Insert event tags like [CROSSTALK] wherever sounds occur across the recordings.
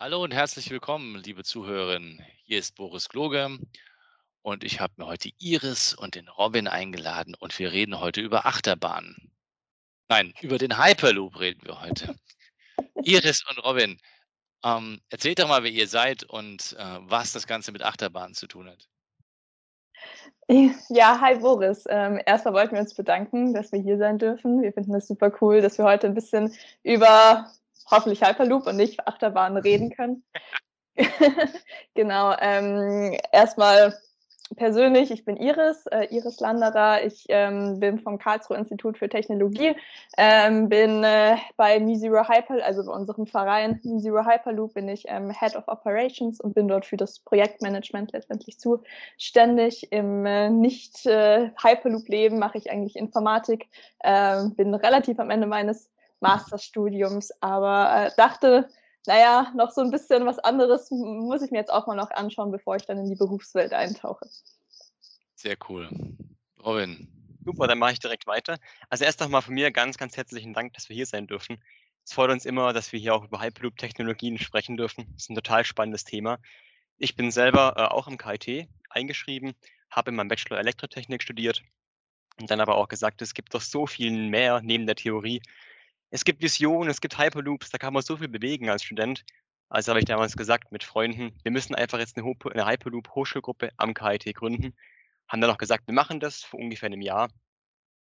Hallo und herzlich willkommen, liebe Zuhörerinnen. Hier ist Boris Gloge und ich habe mir heute Iris und den Robin eingeladen und wir reden heute über Achterbahnen. Nein, über den Hyperloop reden wir heute. Iris und Robin, ähm, erzählt doch mal, wer ihr seid und äh, was das Ganze mit Achterbahnen zu tun hat. Ja, hi Boris. Ähm, erstmal wollten wir uns bedanken, dass wir hier sein dürfen. Wir finden es super cool, dass wir heute ein bisschen über hoffentlich Hyperloop und nicht Achterbahn reden [LAUGHS] können. [LAUGHS] genau. Ähm, erstmal persönlich, ich bin Iris, äh, Iris Landerer. Ich ähm, bin vom Karlsruhe Institut für Technologie, ähm, bin äh, bei MuZero Hyper, also bei unserem Verein MuZero Hyperloop, bin ich ähm, Head of Operations und bin dort für das Projektmanagement letztendlich zuständig. Im äh, Nicht-Hyperloop-Leben äh, mache ich eigentlich Informatik, ähm, bin relativ am Ende meines Masterstudiums, aber äh, dachte, naja, noch so ein bisschen was anderes muss ich mir jetzt auch mal noch anschauen, bevor ich dann in die Berufswelt eintauche. Sehr cool. Robin. Super, dann mache ich direkt weiter. Also erst nochmal von mir ganz, ganz herzlichen Dank, dass wir hier sein dürfen. Es freut uns immer, dass wir hier auch über Hyperloop-Technologien sprechen dürfen. Das ist ein total spannendes Thema. Ich bin selber äh, auch im KIT eingeschrieben, habe in meinem Bachelor Elektrotechnik studiert und dann aber auch gesagt, es gibt doch so viel mehr neben der Theorie, es gibt Visionen, es gibt Hyperloops, da kann man so viel bewegen als Student. Also habe ich damals gesagt mit Freunden, wir müssen einfach jetzt eine, Hyperloop-Hochschulgruppe am KIT gründen. Haben dann auch gesagt, wir machen das vor ungefähr einem Jahr.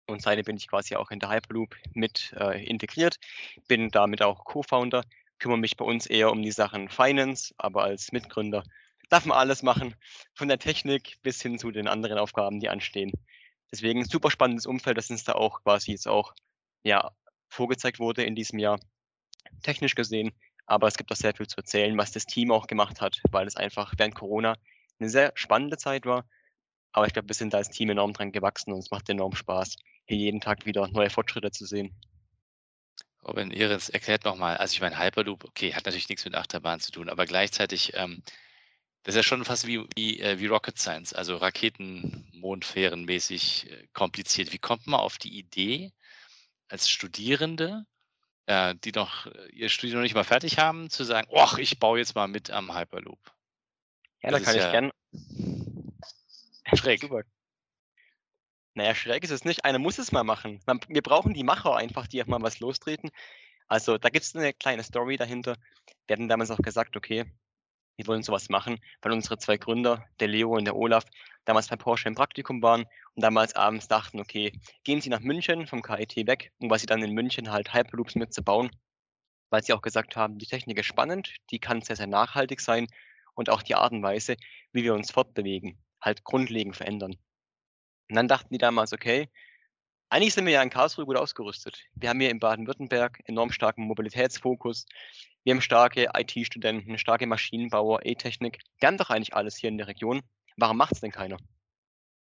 Und seitdem bin ich quasi auch in der Hyperloop mit äh, integriert, bin damit auch Co-Founder, kümmere mich bei uns eher um die Sachen Finance, aber als Mitgründer darf man alles machen, von der Technik bis hin zu den anderen Aufgaben, die anstehen. Deswegen super spannendes Umfeld, das uns da auch quasi jetzt auch ja, vorgezeigt wurde in diesem Jahr, technisch gesehen. Aber es gibt auch sehr viel zu erzählen, was das Team auch gemacht hat, weil es einfach während Corona eine sehr spannende Zeit war. Aber ich glaube, wir sind da als Team enorm dran gewachsen und es macht enorm Spaß, hier jeden Tag wieder neue Fortschritte zu sehen. Robin Ehrens erklärt nochmal, also ich meine, Hyperloop, okay, hat natürlich nichts mit Achterbahn zu tun, aber gleichzeitig, ähm, das ist ja schon fast wie, wie, äh, wie Rocket Science, also Raketen, Mondfähren mäßig äh, kompliziert. Wie kommt man auf die Idee, als Studierende, äh, die noch äh, ihr Studium noch nicht mal fertig haben, zu sagen, ach, ich baue jetzt mal mit am Hyperloop. Ja, da kann ich ja gern. Schräg. Super. Naja, schräg ist es nicht. Einer muss es mal machen. Man, wir brauchen die Macher einfach, die auch mal was lostreten. Also da gibt es eine kleine Story dahinter. Wir hatten damals auch gesagt, okay, wir wollen sowas machen, weil unsere zwei Gründer, der Leo und der Olaf, damals bei Porsche im Praktikum waren und damals abends dachten, okay, gehen Sie nach München vom KIT weg, um was sie dann in München halt Hyperloops mitzubauen, weil sie auch gesagt haben, die Technik ist spannend, die kann sehr, sehr nachhaltig sein und auch die Art und Weise, wie wir uns fortbewegen, halt grundlegend verändern. Und dann dachten die damals, okay, eigentlich sind wir ja in Karlsruhe gut ausgerüstet. Wir haben hier in Baden-Württemberg enorm starken Mobilitätsfokus. Wir haben starke IT-Studenten, starke Maschinenbauer, E-Technik. Wir haben doch eigentlich alles hier in der Region. Warum macht es denn keiner?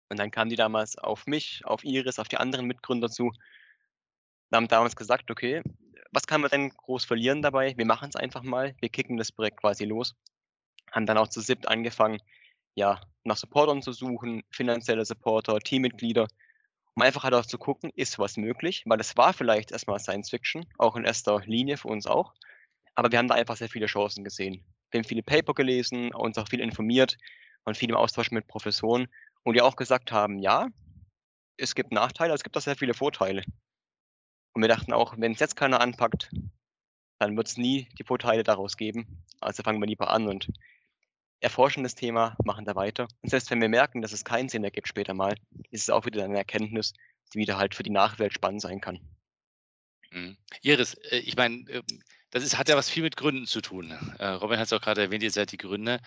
Und dann kamen die damals auf mich, auf Iris, auf die anderen Mitgründer zu und haben damals gesagt, okay, was kann man denn groß verlieren dabei? Wir machen es einfach mal, wir kicken das Projekt quasi los. Haben dann auch zu SIPT angefangen, ja, nach Supportern zu suchen, finanzielle Supporter, Teammitglieder um einfach halt auch zu gucken, ist was möglich, weil es war vielleicht erstmal Science Fiction, auch in erster Linie für uns auch, aber wir haben da einfach sehr viele Chancen gesehen. Wir haben viele Paper gelesen, uns auch viel informiert und viel im Austausch mit Professoren und die auch gesagt haben, ja, es gibt Nachteile, es gibt auch sehr viele Vorteile. Und wir dachten auch, wenn es jetzt keiner anpackt, dann wird es nie die Vorteile daraus geben. Also fangen wir lieber an und erforschen das Thema, machen da weiter. Und selbst wenn wir merken, dass es keinen Sinn ergibt später mal, ist es auch wieder eine Erkenntnis, die wieder halt für die Nachwelt spannend sein kann. Mhm. Iris, äh, ich meine, ähm, das ist, hat ja was viel mit Gründen zu tun. Äh, Robin hat es auch gerade erwähnt, ihr seid die Gründer.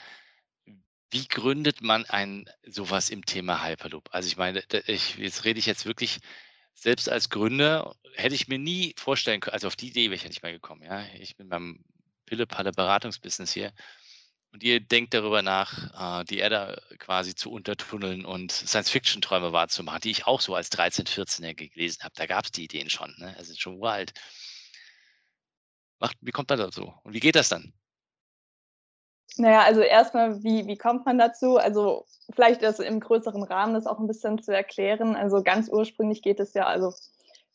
Wie gründet man ein sowas im Thema Hyperloop? Also ich meine, ich, jetzt rede ich jetzt wirklich, selbst als Gründer hätte ich mir nie vorstellen können, also auf die Idee wäre ich ja nicht mehr gekommen. Ja? Ich bin beim Pille-Palle-Beratungsbusiness hier. Und ihr denkt darüber nach, äh, die Erde quasi zu untertunneln und Science-Fiction-Träume wahrzumachen, die ich auch so als 13-, 14er gelesen habe. Da gab es die Ideen schon, ne? Also schon uralt. Macht, wie kommt man dazu? Und wie geht das dann? Naja, also erstmal, wie, wie kommt man dazu? Also vielleicht ist im größeren Rahmen das auch ein bisschen zu erklären. Also ganz ursprünglich geht es ja, also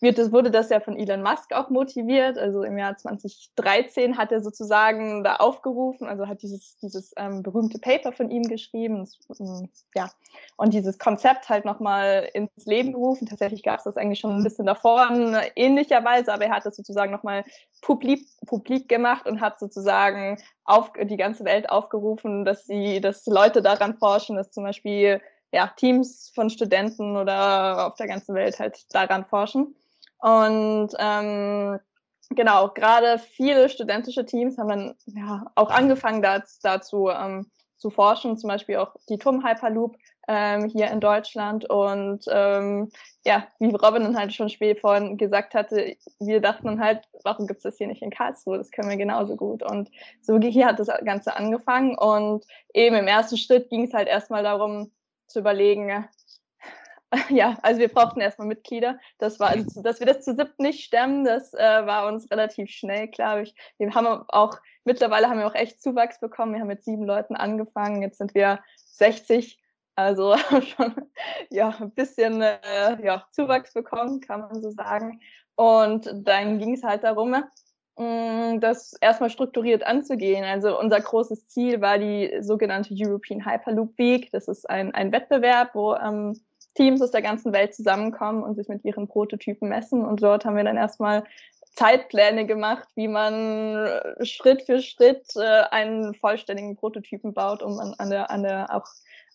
wird, wurde das ja von Elon Musk auch motiviert. Also im Jahr 2013 hat er sozusagen da aufgerufen, also hat dieses, dieses ähm, berühmte Paper von ihm geschrieben. Ähm, ja, und dieses Konzept halt nochmal ins Leben gerufen. Tatsächlich gab es das eigentlich schon ein bisschen davor in ähnlicher Weise, aber er hat das sozusagen nochmal publik, publik gemacht und hat sozusagen auf, die ganze Welt aufgerufen, dass sie, dass Leute daran forschen, dass zum Beispiel ja, Teams von Studenten oder auf der ganzen Welt halt daran forschen. Und ähm, genau, gerade viele studentische Teams haben dann ja auch angefangen dazu, dazu ähm, zu forschen, zum Beispiel auch die TUM Hyperloop ähm, hier in Deutschland. Und ähm, ja, wie Robin dann halt schon spät vorhin gesagt hatte, wir dachten dann halt, warum gibt es das hier nicht in Karlsruhe? Das können wir genauso gut. Und so hier hat das Ganze angefangen. Und eben im ersten Schritt ging es halt erstmal darum zu überlegen, [LAUGHS] ja, also wir brauchten erstmal Mitglieder. Das war, also, dass wir das zu siebt nicht stemmen, das äh, war uns relativ schnell, glaube ich. Wir haben auch, mittlerweile haben wir auch echt Zuwachs bekommen. Wir haben mit sieben Leuten angefangen, jetzt sind wir 60. Also [LAUGHS] schon ja, ein bisschen äh, ja, Zuwachs bekommen, kann man so sagen. Und dann ging es halt darum, mm, das erstmal strukturiert anzugehen. Also unser großes Ziel war die sogenannte European Hyperloop Week. Das ist ein, ein Wettbewerb, wo ähm, Teams aus der ganzen Welt zusammenkommen und sich mit ihren Prototypen messen. Und dort haben wir dann erstmal Zeitpläne gemacht, wie man äh, Schritt für Schritt äh, einen vollständigen Prototypen baut, um an, an, der, an, der, auch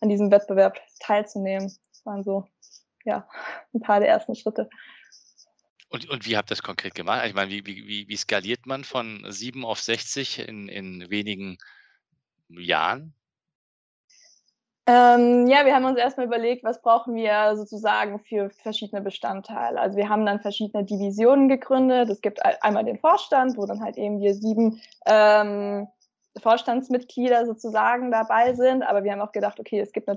an diesem Wettbewerb teilzunehmen. Das waren so ja, [LAUGHS] ein paar der ersten Schritte. Und, und wie habt ihr das konkret gemacht? Ich meine, wie, wie, wie skaliert man von 7 auf 60 in, in wenigen Jahren? Ähm, ja, wir haben uns erstmal überlegt, was brauchen wir sozusagen für verschiedene Bestandteile. Also wir haben dann verschiedene Divisionen gegründet. Es gibt einmal den Vorstand, wo dann halt eben wir sieben ähm, Vorstandsmitglieder sozusagen dabei sind. Aber wir haben auch gedacht, okay, es gibt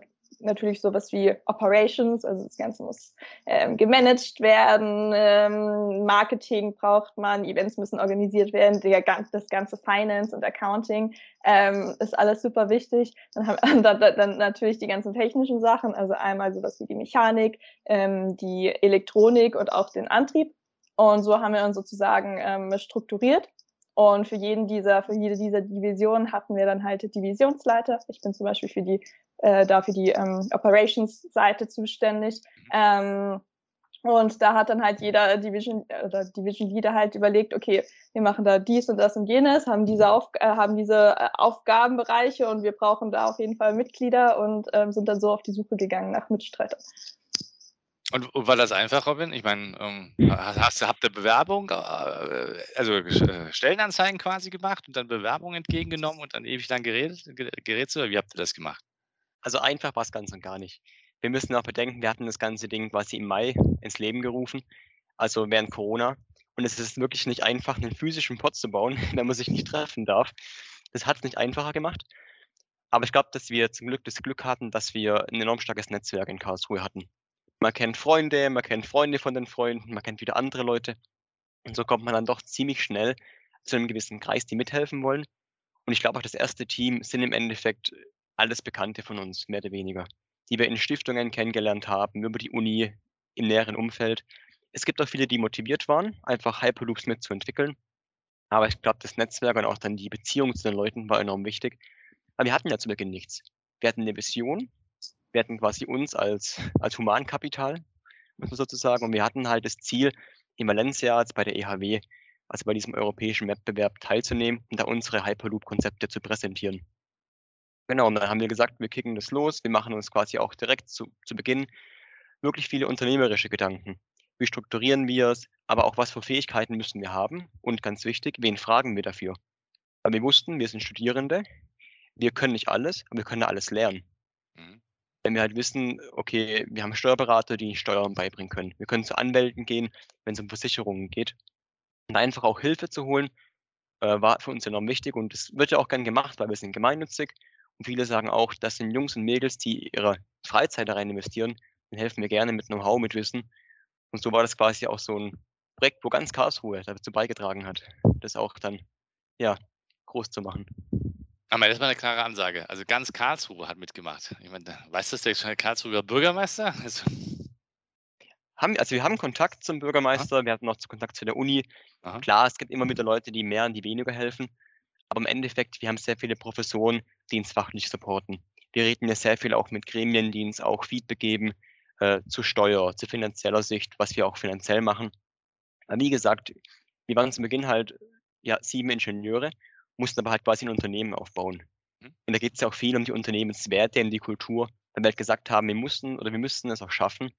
natürlich sowas wie Operations, also das Ganze muss ähm, gemanagt werden, ähm, Marketing braucht man, Events müssen organisiert werden, der, das ganze Finance und Accounting ähm, ist alles super wichtig. Dann haben [LAUGHS] dann, dann natürlich die ganzen technischen Sachen, also einmal sowas wie die Mechanik, ähm, die Elektronik und auch den Antrieb. Und so haben wir uns sozusagen ähm, strukturiert. Und für jeden dieser, für jede dieser Divisionen hatten wir dann halt Divisionsleiter. Ich bin zum Beispiel für die äh, da für die ähm, Operations-Seite zuständig. Mhm. Ähm, und da hat dann halt jeder Division oder Division Leader halt überlegt, okay, wir machen da dies und das und jenes, haben diese, Auf äh, haben diese äh, Aufgabenbereiche und wir brauchen da auf jeden Fall Mitglieder und ähm, sind dann so auf die Suche gegangen nach Mitstreitern. Und, und war das einfach, Robin? Ich meine, ähm, hast, habt ihr Bewerbung, äh, also äh, Stellenanzeigen quasi gemacht und dann Bewerbung entgegengenommen und dann ewig lang geredet, geredet oder wie habt ihr das gemacht? Also einfach war es ganz und gar nicht. Wir müssen auch bedenken, wir hatten das ganze Ding quasi im Mai ins Leben gerufen, also während Corona. Und es ist wirklich nicht einfach, einen physischen Pod zu bauen, [LAUGHS] wenn man sich nicht treffen darf. Das hat es nicht einfacher gemacht. Aber ich glaube, dass wir zum Glück das Glück hatten, dass wir ein enorm starkes Netzwerk in Karlsruhe hatten. Man kennt Freunde, man kennt Freunde von den Freunden, man kennt wieder andere Leute. Und so kommt man dann doch ziemlich schnell zu einem gewissen Kreis, die mithelfen wollen. Und ich glaube auch, das erste Team sind im Endeffekt alles Bekannte von uns, mehr oder weniger, die wir in Stiftungen kennengelernt haben, über die Uni, im näheren Umfeld. Es gibt auch viele, die motiviert waren, einfach Hyperloops mitzuentwickeln. Aber ich glaube, das Netzwerk und auch dann die Beziehung zu den Leuten war enorm wichtig. Aber wir hatten ja zu Beginn nichts. Wir hatten eine Vision, wir hatten quasi uns als, als Humankapital, muss man sozusagen, und wir hatten halt das Ziel, in Valencia, als bei der EHW, also bei diesem europäischen Wettbewerb teilzunehmen und da unsere Hyperloop-Konzepte zu präsentieren. Genau, und dann haben wir gesagt, wir kicken das los. Wir machen uns quasi auch direkt zu, zu Beginn wirklich viele unternehmerische Gedanken. Wie strukturieren wir es? Aber auch was für Fähigkeiten müssen wir haben? Und ganz wichtig, wen fragen wir dafür? Weil wir wussten, wir sind Studierende, wir können nicht alles, aber wir können alles lernen. Mhm. Wenn wir halt wissen, okay, wir haben Steuerberater, die Steuern beibringen können. Wir können zu Anwälten gehen, wenn es um Versicherungen geht. Und einfach auch Hilfe zu holen äh, war für uns enorm wichtig und es wird ja auch gern gemacht, weil wir sind gemeinnützig. Und viele sagen auch, das sind Jungs und Mädels, die ihre Freizeit da rein investieren. Dann helfen wir gerne mit Know-how, mit Wissen. Und so war das quasi auch so ein Projekt, wo ganz Karlsruhe dazu beigetragen hat, das auch dann ja, groß zu machen. Aber das war eine klare Ansage. Also ganz Karlsruhe hat mitgemacht. Ich meine, weiß das der Karlsruher Bürgermeister? [LAUGHS] Also haben, also wir haben Kontakt zum Bürgermeister, Aha. wir hatten noch Kontakt zu der Uni. Aha. Klar, es gibt immer wieder Leute, die mehr und die weniger helfen. Aber im Endeffekt, wir haben sehr viele Professoren, die uns fachlich supporten. Wir reden ja sehr viel auch mit Gremien, die uns auch Feedback geben äh, zu Steuer, zu finanzieller Sicht, was wir auch finanziell machen. Aber wie gesagt, wir waren zu Beginn halt ja, sieben Ingenieure, mussten aber halt quasi ein Unternehmen aufbauen. Mhm. Und da geht es ja auch viel um die Unternehmenswerte, um die Kultur, weil wir halt gesagt haben, wir mussten oder wir müssten es auch schaffen,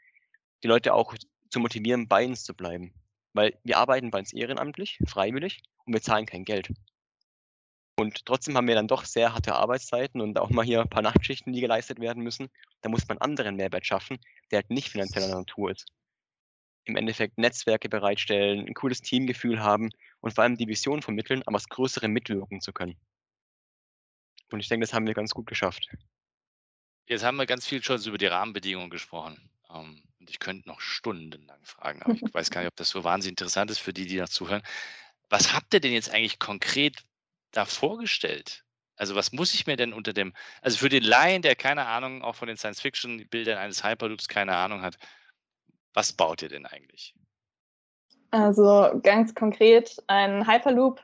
die Leute auch zu motivieren, bei uns zu bleiben. Weil wir arbeiten bei uns ehrenamtlich, freiwillig und wir zahlen kein Geld. Und trotzdem haben wir dann doch sehr harte Arbeitszeiten und auch mal hier ein paar Nachtschichten, die geleistet werden müssen. Da muss man anderen Mehrwert schaffen, der halt nicht finanzieller Natur ist. Im Endeffekt Netzwerke bereitstellen, ein cooles Teamgefühl haben und vor allem die Vision vermitteln, an was Größerem mitwirken zu können. Und ich denke, das haben wir ganz gut geschafft. Jetzt haben wir ganz viel schon über die Rahmenbedingungen gesprochen. Ähm, und ich könnte noch stundenlang fragen, aber ich weiß gar nicht, ob das so wahnsinnig interessant ist für die, die noch zuhören. Was habt ihr denn jetzt eigentlich konkret da vorgestellt? Also was muss ich mir denn unter dem, also für den Laien, der keine Ahnung auch von den Science-Fiction-Bildern eines Hyperloops keine Ahnung hat, was baut ihr denn eigentlich? Also ganz konkret ein Hyperloop.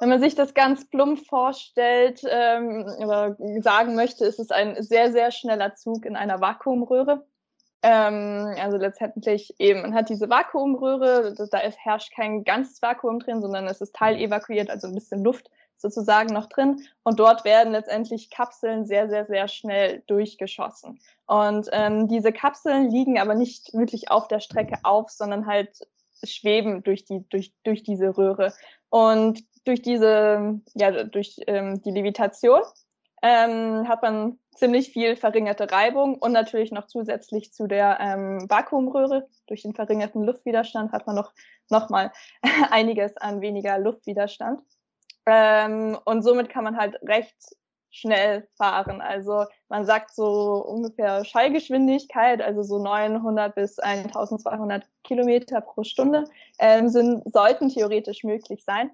Wenn man sich das ganz plump vorstellt ähm, oder sagen möchte, ist es ein sehr, sehr schneller Zug in einer Vakuumröhre. Ähm, also letztendlich eben, man hat diese Vakuumröhre, da herrscht kein ganzes Vakuum drin, sondern es ist teilevakuiert, also ein bisschen Luft sozusagen noch drin. Und dort werden letztendlich Kapseln sehr, sehr, sehr schnell durchgeschossen. Und ähm, diese Kapseln liegen aber nicht wirklich auf der Strecke auf, sondern halt schweben durch die, durch, durch diese Röhre. Und durch diese, ja, durch ähm, die Levitation ähm, hat man ziemlich viel verringerte Reibung und natürlich noch zusätzlich zu der ähm, Vakuumröhre. Durch den verringerten Luftwiderstand hat man noch, noch mal [LAUGHS] einiges an weniger Luftwiderstand. Ähm, und somit kann man halt recht schnell fahren. Also man sagt so ungefähr Schallgeschwindigkeit, also so 900 bis 1200 Kilometer pro Stunde, ähm, sind, sollten theoretisch möglich sein.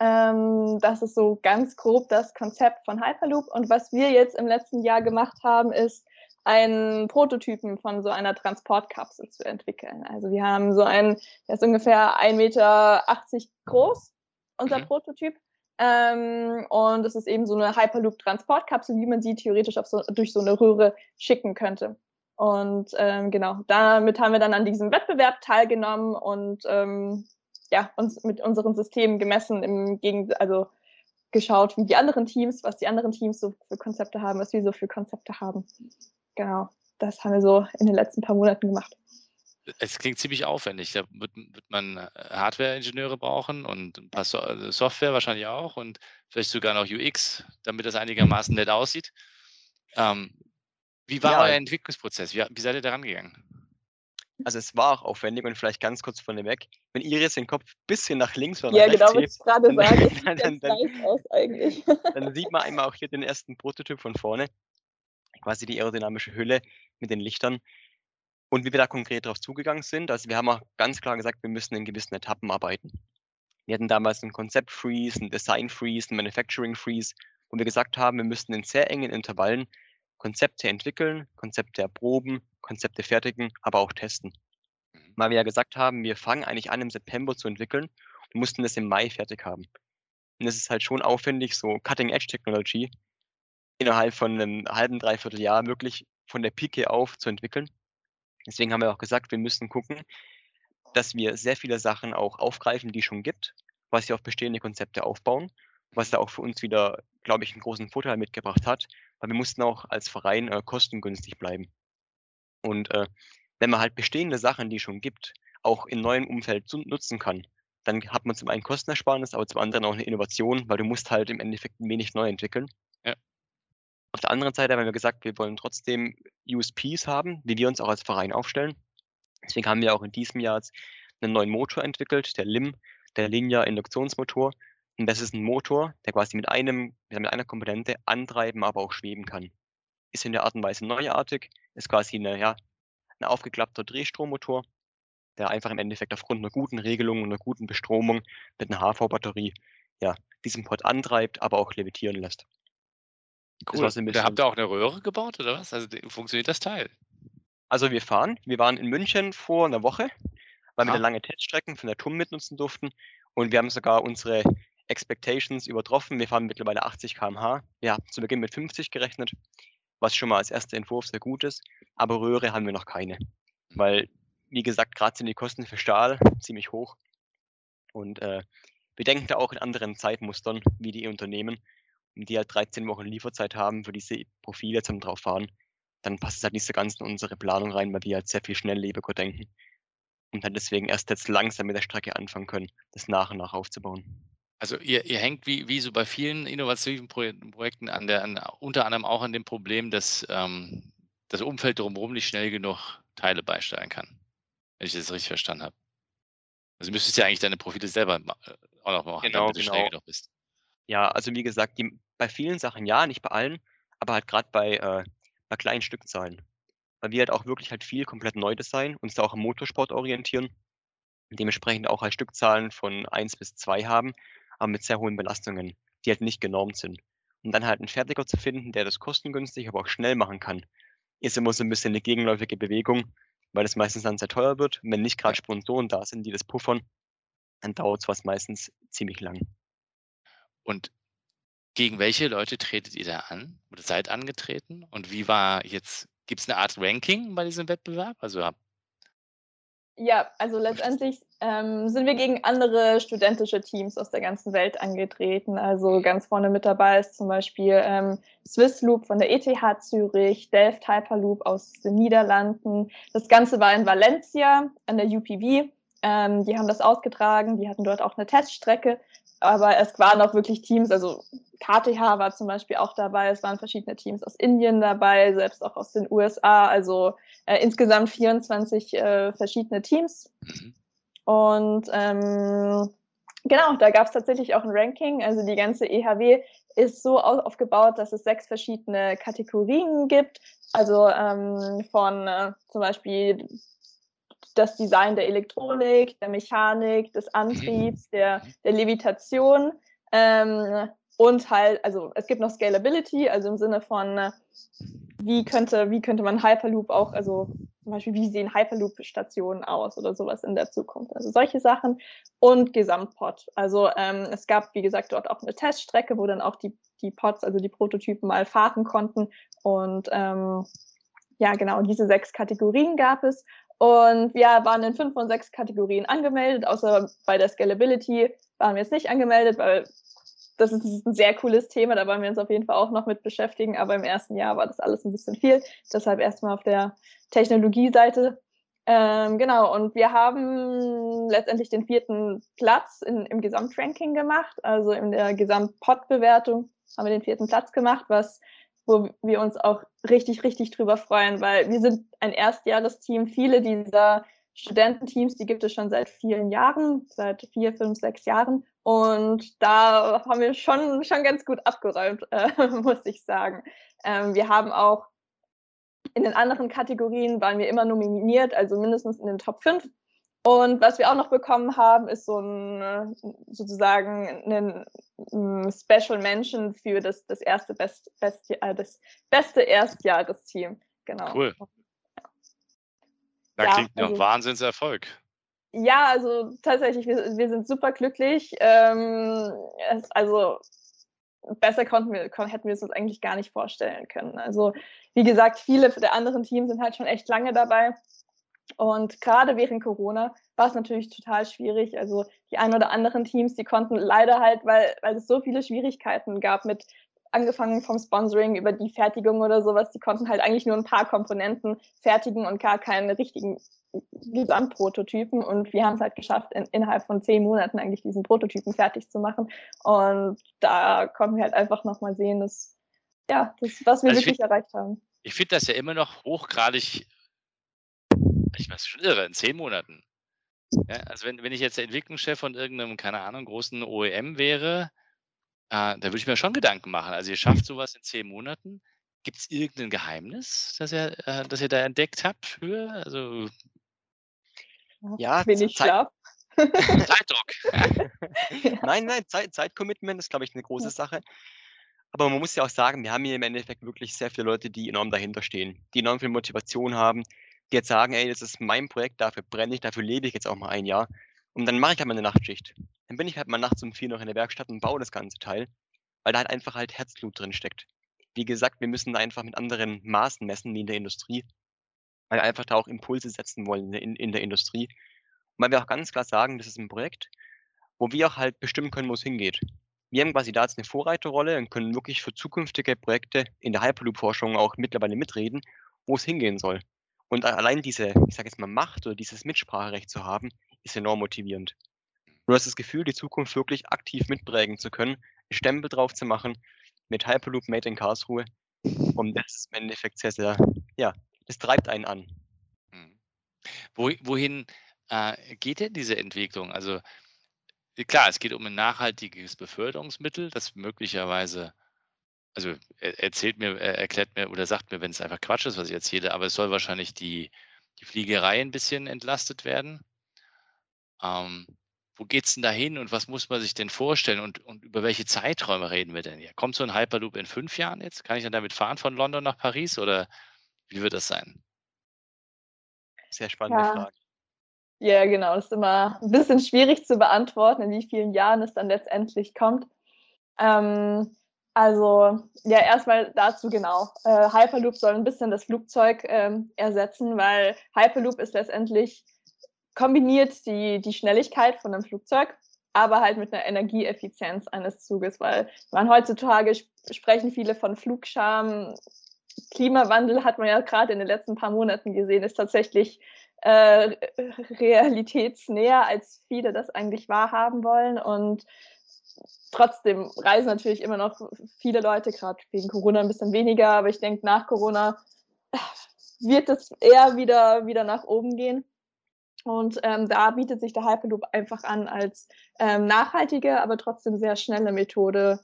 Ähm, das ist so ganz grob das Konzept von Hyperloop. Und was wir jetzt im letzten Jahr gemacht haben, ist, einen Prototypen von so einer Transportkapsel zu entwickeln. Also wir haben so einen, der ist ungefähr 1,80 Meter groß, unser mhm. Prototyp. Ähm, und es ist eben so eine Hyperloop-Transportkapsel, wie man sie theoretisch so, durch so eine Röhre schicken könnte. Und ähm, genau, damit haben wir dann an diesem Wettbewerb teilgenommen und ähm, ja, uns mit unseren Systemen gemessen, im Gegen also geschaut, wie die anderen Teams, was die anderen Teams so für Konzepte haben, was wir so für Konzepte haben. Genau, das haben wir so in den letzten paar Monaten gemacht. Es klingt ziemlich aufwendig. Da wird, wird man äh, Hardware-Ingenieure brauchen und ein paar so äh, Software wahrscheinlich auch und vielleicht sogar noch UX, damit das einigermaßen nett aussieht. Ähm, wie war ja. euer Entwicklungsprozess? Wie, wie seid ihr da rangegangen? Also es war auch aufwendig und vielleicht ganz kurz von dem weg. Wenn Iris den Kopf ein bisschen nach links oder Ja, genau, was ich gerade sage. Dann, [LAUGHS] dann, dann, aus eigentlich. [LAUGHS] dann sieht man einmal auch hier den ersten Prototyp von vorne. Quasi die aerodynamische Hülle mit den Lichtern. Und wie wir da konkret darauf zugegangen sind, also wir haben auch ganz klar gesagt, wir müssen in gewissen Etappen arbeiten. Wir hatten damals einen Konzept-Freeze, einen Design-Freeze, einen Manufacturing-Freeze, wo wir gesagt haben, wir müssten in sehr engen Intervallen Konzepte entwickeln, Konzepte erproben, Konzepte fertigen, aber auch testen. Mhm. Weil wir ja gesagt haben, wir fangen eigentlich an im September zu entwickeln und mussten das im Mai fertig haben. Und es ist halt schon aufwendig, so Cutting-Edge-Technology innerhalb von einem halben, dreiviertel Jahr wirklich von der Pike auf zu entwickeln. Deswegen haben wir auch gesagt, wir müssen gucken, dass wir sehr viele Sachen auch aufgreifen, die es schon gibt, was sie auf bestehende Konzepte aufbauen, was da auch für uns wieder, glaube ich, einen großen Vorteil mitgebracht hat, weil wir mussten auch als Verein äh, kostengünstig bleiben. Und äh, wenn man halt bestehende Sachen, die es schon gibt, auch in neuem Umfeld nutzen kann, dann hat man zum einen Kostenersparnis, aber zum anderen auch eine Innovation, weil du musst halt im Endeffekt wenig neu entwickeln. Auf der anderen Seite haben wir gesagt, wir wollen trotzdem USPs haben, wie wir uns auch als Verein aufstellen. Deswegen haben wir auch in diesem Jahr einen neuen Motor entwickelt, der LIM, der Linear Induktionsmotor, Und das ist ein Motor, der quasi mit einem, mit einer Komponente antreiben, aber auch schweben kann. Ist in der Art und Weise neuartig, ist quasi eine, ja, ein aufgeklappter Drehstrommotor, der einfach im Endeffekt aufgrund einer guten Regelung und einer guten Bestromung mit einer HV-Batterie ja, diesen Pod antreibt, aber auch levitieren lässt. Cool. Da habt ihr auch eine Röhre gebaut oder was? Also funktioniert das Teil? Also wir fahren. Wir waren in München vor einer Woche, weil wir eine lange Teststrecken von der TUM mitnutzen durften. Und wir haben sogar unsere Expectations übertroffen. Wir fahren mittlerweile 80 km/h. Wir haben zu Beginn mit 50 gerechnet, was schon mal als erster Entwurf sehr gut ist. Aber Röhre haben wir noch keine. Weil, wie gesagt, gerade sind die Kosten für Stahl ziemlich hoch. Und äh, wir denken da auch in anderen Zeitmustern, wie die Unternehmen, die halt 13 Wochen Lieferzeit haben für diese Profile zum drauf fahren. Dann passt es halt nicht so ganz in unsere Planung rein, weil wir halt sehr viel Schnelllebigkeit denken. Und dann deswegen erst jetzt langsam mit der Strecke anfangen können, das nach und nach aufzubauen. Also ihr, ihr hängt wie, wie so bei vielen innovativen Projekten an der, an, unter anderem auch an dem Problem, dass ähm, das Umfeld drumherum nicht schnell genug Teile beisteuern kann. Wenn ich das richtig verstanden habe. Also müsstest du ja eigentlich deine Profile selber äh, auch noch machen, genau, damit du genau. schnell genug bist. Ja, also wie gesagt, die, bei vielen Sachen ja, nicht bei allen, aber halt gerade bei, äh, bei kleinen Stückzahlen. Weil wir halt auch wirklich halt viel komplett Neudesign, uns da auch im Motorsport orientieren, dementsprechend auch halt Stückzahlen von 1 bis 2 haben, aber mit sehr hohen Belastungen, die halt nicht genormt sind. Und dann halt einen Fertiger zu finden, der das kostengünstig, aber auch schnell machen kann, ist immer so ein bisschen eine gegenläufige Bewegung, weil es meistens dann sehr teuer wird. Und wenn nicht gerade Sponsoren da sind, die das puffern, dann dauert es was meistens ziemlich lang. Und gegen welche Leute tretet ihr da an oder seid angetreten? Und wie war jetzt, gibt es eine Art Ranking bei diesem Wettbewerb? Also ja, also letztendlich ähm, sind wir gegen andere studentische Teams aus der ganzen Welt angetreten. Also ganz vorne mit dabei ist zum Beispiel ähm, Swiss Loop von der ETH Zürich, Delft Hyperloop aus den Niederlanden. Das Ganze war in Valencia an der UPV. Ähm, die haben das ausgetragen, die hatten dort auch eine Teststrecke aber es waren auch wirklich Teams, also KTH war zum Beispiel auch dabei, es waren verschiedene Teams aus Indien dabei, selbst auch aus den USA, also äh, insgesamt 24 äh, verschiedene Teams. Mhm. Und ähm, genau, da gab es tatsächlich auch ein Ranking, also die ganze EHW ist so aufgebaut, dass es sechs verschiedene Kategorien gibt, also ähm, von äh, zum Beispiel das Design der Elektronik, der Mechanik, des Antriebs, der, der Levitation ähm, und halt, also es gibt noch Scalability, also im Sinne von, wie könnte, wie könnte man Hyperloop auch, also zum Beispiel, wie sehen Hyperloop-Stationen aus oder sowas in der Zukunft. Also solche Sachen und Gesamtpod. Also ähm, es gab, wie gesagt, dort auch eine Teststrecke, wo dann auch die, die Pods, also die Prototypen mal fahren konnten. Und ähm, ja, genau, diese sechs Kategorien gab es. Und wir waren in fünf von sechs Kategorien angemeldet, außer bei der Scalability waren wir jetzt nicht angemeldet, weil das ist ein sehr cooles Thema, da wollen wir uns auf jeden Fall auch noch mit beschäftigen, aber im ersten Jahr war das alles ein bisschen viel. Deshalb erstmal auf der Technologieseite. Ähm, genau, und wir haben letztendlich den vierten Platz in, im Gesamtranking gemacht, also in der Gesamtpod-Bewertung haben wir den vierten Platz gemacht, was wo wir uns auch richtig, richtig drüber freuen, weil wir sind ein Erstjahresteam. Viele dieser Studententeams, die gibt es schon seit vielen Jahren, seit vier, fünf, sechs Jahren. Und da haben wir schon, schon ganz gut abgeräumt, [LAUGHS] äh, muss ich sagen. Ähm, wir haben auch in den anderen Kategorien waren wir immer nominiert, also mindestens in den Top 5. Und was wir auch noch bekommen haben, ist so ein sozusagen ein mm, Special Mention für das, das erste Best, Best, äh, das beste Erstjahresteam. Genau. Cool. Da ja, klingt also, Wahnsinnserfolg. Ja, also tatsächlich, wir, wir sind super glücklich. Ähm, es, also besser konnten wir, hätten wir es uns eigentlich gar nicht vorstellen können. Also wie gesagt, viele der anderen Teams sind halt schon echt lange dabei. Und gerade während Corona war es natürlich total schwierig. Also die ein oder anderen Teams, die konnten leider halt, weil, weil es so viele Schwierigkeiten gab mit angefangen vom Sponsoring über die Fertigung oder sowas, die konnten halt eigentlich nur ein paar Komponenten fertigen und gar keine richtigen Gesamtprototypen und wir haben es halt geschafft, in, innerhalb von zehn Monaten eigentlich diesen Prototypen fertig zu machen. Und da konnten wir halt einfach nochmal sehen, dass, ja, das, was wir also wirklich erreicht haben. Ich finde das ja immer noch hochgradig ich weiß schon irre, in zehn Monaten Ja, also wenn, wenn ich jetzt der Entwicklungschef von irgendeinem, keine Ahnung, großen OEM wäre, äh, da würde ich mir schon Gedanken machen. Also ihr schafft sowas in zehn Monaten. Gibt es irgendein Geheimnis, das ihr, äh, das ihr da entdeckt habt für? Also Ja, Wenig Zeit- Schlaf. [LAUGHS] Zeitdruck. [LAUGHS] Nein, nein, Zeit, Zeitcommitment ist, glaube ich, eine große Ja. Sache. Aber man muss ja auch sagen, wir haben hier im Endeffekt wirklich sehr viele Leute, die enorm dahinter stehen, die enorm viel Motivation haben, die jetzt sagen, ey, das ist mein Projekt, dafür brenne ich, dafür lebe ich jetzt auch mal ein Jahr. Und dann mache ich halt mal eine Nachtschicht. Dann bin ich halt mal nachts um vier noch in der Werkstatt und baue das ganze Teil, weil da halt einfach halt Herzblut drin steckt. Wie gesagt, wir müssen da einfach mit anderen Maßen messen wie in der Industrie, weil wir einfach da auch Impulse setzen wollen in, in der Industrie. Und weil wir auch ganz klar sagen, das ist ein Projekt, wo wir auch halt bestimmen können, wo es hingeht. Wir haben quasi da jetzt eine Vorreiterrolle und können wirklich für zukünftige Projekte in der Hyperloop-Forschung auch mittlerweile mitreden, wo es hingehen soll. Und allein diese, ich sage jetzt mal, Macht oder dieses Mitspracherecht zu haben, ist enorm motivierend. Du hast das Gefühl, die Zukunft wirklich aktiv mitprägen zu können, Stempel drauf zu machen, mit Hyperloop Made in Karlsruhe. Und das ist im Endeffekt sehr, sehr, ja, das treibt einen an. Hm. Wo, wohin äh, geht denn diese Entwicklung? Also klar, es geht um ein nachhaltiges Beförderungsmittel, das möglicherweise, also er, erzählt mir, er erklärt mir oder sagt mir, wenn es einfach Quatsch ist, was ich erzähle, aber es soll wahrscheinlich die, die Fliegerei ein bisschen entlastet werden. Ähm, wo geht's denn da hin und was muss man sich denn vorstellen und, und über welche Zeiträume reden wir denn hier? Kommt so ein Hyperloop in fünf Jahren jetzt? Kann ich dann damit fahren von London nach Paris oder wie wird das sein? Sehr spannende Ja. Frage. Ja, genau. Das ist immer ein bisschen schwierig zu beantworten, in wie vielen Jahren es dann letztendlich kommt. Ähm, also, ja, erstmal dazu genau. Äh, Hyperloop soll ein bisschen das Flugzeug ähm, ersetzen, weil Hyperloop ist letztendlich kombiniert die, die Schnelligkeit von einem Flugzeug, aber halt mit einer Energieeffizienz eines Zuges, weil man heutzutage sp sprechen viele von Flugscham. Klimawandel hat man ja gerade in den letzten paar Monaten gesehen, ist tatsächlich äh, realitätsnäher, als viele das eigentlich wahrhaben wollen. Und trotzdem reisen natürlich immer noch viele Leute, gerade wegen Corona ein bisschen weniger, aber ich denke, nach Corona wird es eher wieder, wieder nach oben gehen. Und ähm, da bietet sich der Hyperloop einfach an als ähm, nachhaltige, aber trotzdem sehr schnelle Methode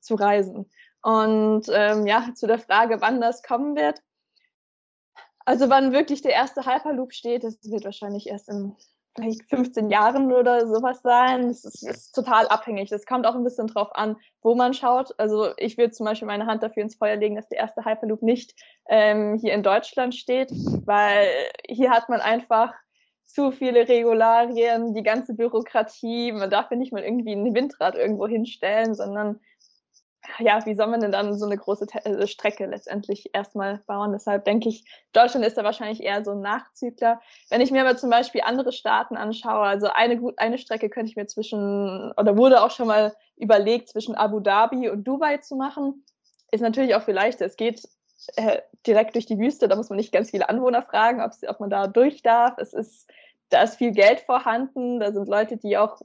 zu reisen. Und ähm, ja, zu der Frage, wann das kommen wird. Also wann wirklich der erste Hyperloop steht, das wird wahrscheinlich erst in 15 Jahren oder sowas sein. Das ist, ist total abhängig. Das kommt auch ein bisschen drauf an, wo man schaut. Also ich würde zum Beispiel meine Hand dafür ins Feuer legen, dass der erste Hyperloop nicht ähm, hier in Deutschland steht, weil hier hat man einfach zu viele Regularien, die ganze Bürokratie. Man darf ja nicht mal irgendwie ein Windrad irgendwo hinstellen, sondern ja, wie soll man denn dann so eine große Te äh, Strecke letztendlich erstmal bauen? Deshalb denke ich, Deutschland ist da wahrscheinlich eher so ein Nachzügler. Wenn ich mir aber zum Beispiel andere Staaten anschaue, also eine, eine Strecke könnte ich mir zwischen, oder wurde auch schon mal überlegt, zwischen Abu Dhabi und Dubai zu machen, ist natürlich auch viel leichter. Es geht äh, direkt durch die Wüste, da muss man nicht ganz viele Anwohner fragen, ob man da durch darf. Es ist, da ist viel Geld vorhanden, da sind Leute, die auch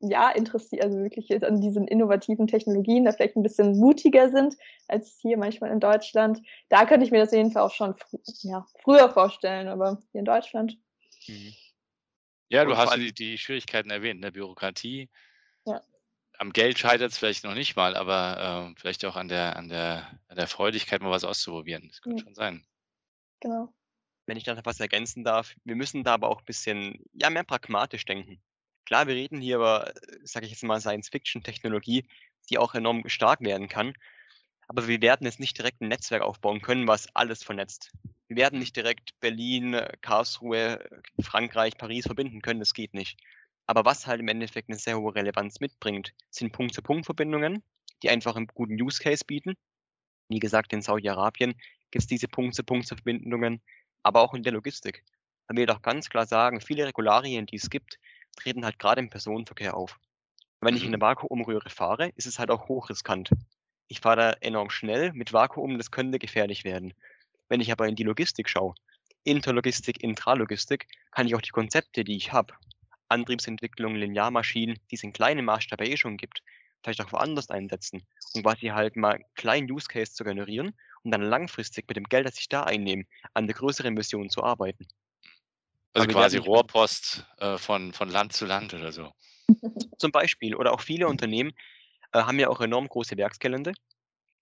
ja, interessiert, also wirklich an diesen innovativen Technologien, da vielleicht ein bisschen mutiger sind als hier manchmal in Deutschland. Da könnte ich mir das auf jeden Fall auch schon fr ja, früher vorstellen, aber hier in Deutschland. Mhm. Ja, du Und hast die, die Schwierigkeiten erwähnt, ne? Bürokratie. Ja. Am Geld scheitert es vielleicht noch nicht mal, aber äh, vielleicht auch an der, an, der, an der Freudigkeit, mal was auszuprobieren. Das könnte Mhm. schon sein. Genau. wenn ich da noch was ergänzen darf, wir müssen da aber auch ein bisschen ja, mehr pragmatisch denken. Klar, wir reden hier über, sage ich jetzt mal, Science-Fiction-Technologie, die auch enorm stark werden kann. Aber wir werden jetzt nicht direkt ein Netzwerk aufbauen können, was alles vernetzt. Wir werden nicht direkt Berlin, äh, Karlsruhe, äh, Frankreich, Paris verbinden können, das geht nicht. Aber was halt im Endeffekt eine sehr hohe Relevanz mitbringt, sind Punkt-zu-Punkt-Verbindungen, die einfach einen guten Use Case bieten. Wie gesagt, in Saudi-Arabien gibt es diese Punkt-zu-Punkt-Verbindungen, aber auch in der Logistik. Man will doch ganz klar sagen, viele Regularien, die es gibt, treten halt gerade im Personenverkehr auf. Wenn ich in Mhm. eine Vakuumröhre fahre, ist es halt auch hochriskant. Ich fahre da enorm schnell mit Vakuum, das könnte gefährlich werden. Wenn ich aber in die Logistik schaue, Interlogistik, Intralogistik, kann ich auch die Konzepte, die ich habe, Antriebsentwicklung, Linearmaschinen, die es in kleinem Maßstab eh schon gibt, vielleicht auch woanders einsetzen, um quasi halt mal einen kleinen Use Case zu generieren und dann langfristig mit dem Geld, das ich da einnehme, an der größeren Mission zu arbeiten. Also quasi Rohrpost äh, von, von Land zu Land oder so. [LAUGHS] Zum Beispiel. Oder auch viele Unternehmen äh, haben ja auch enorm große Werksgelände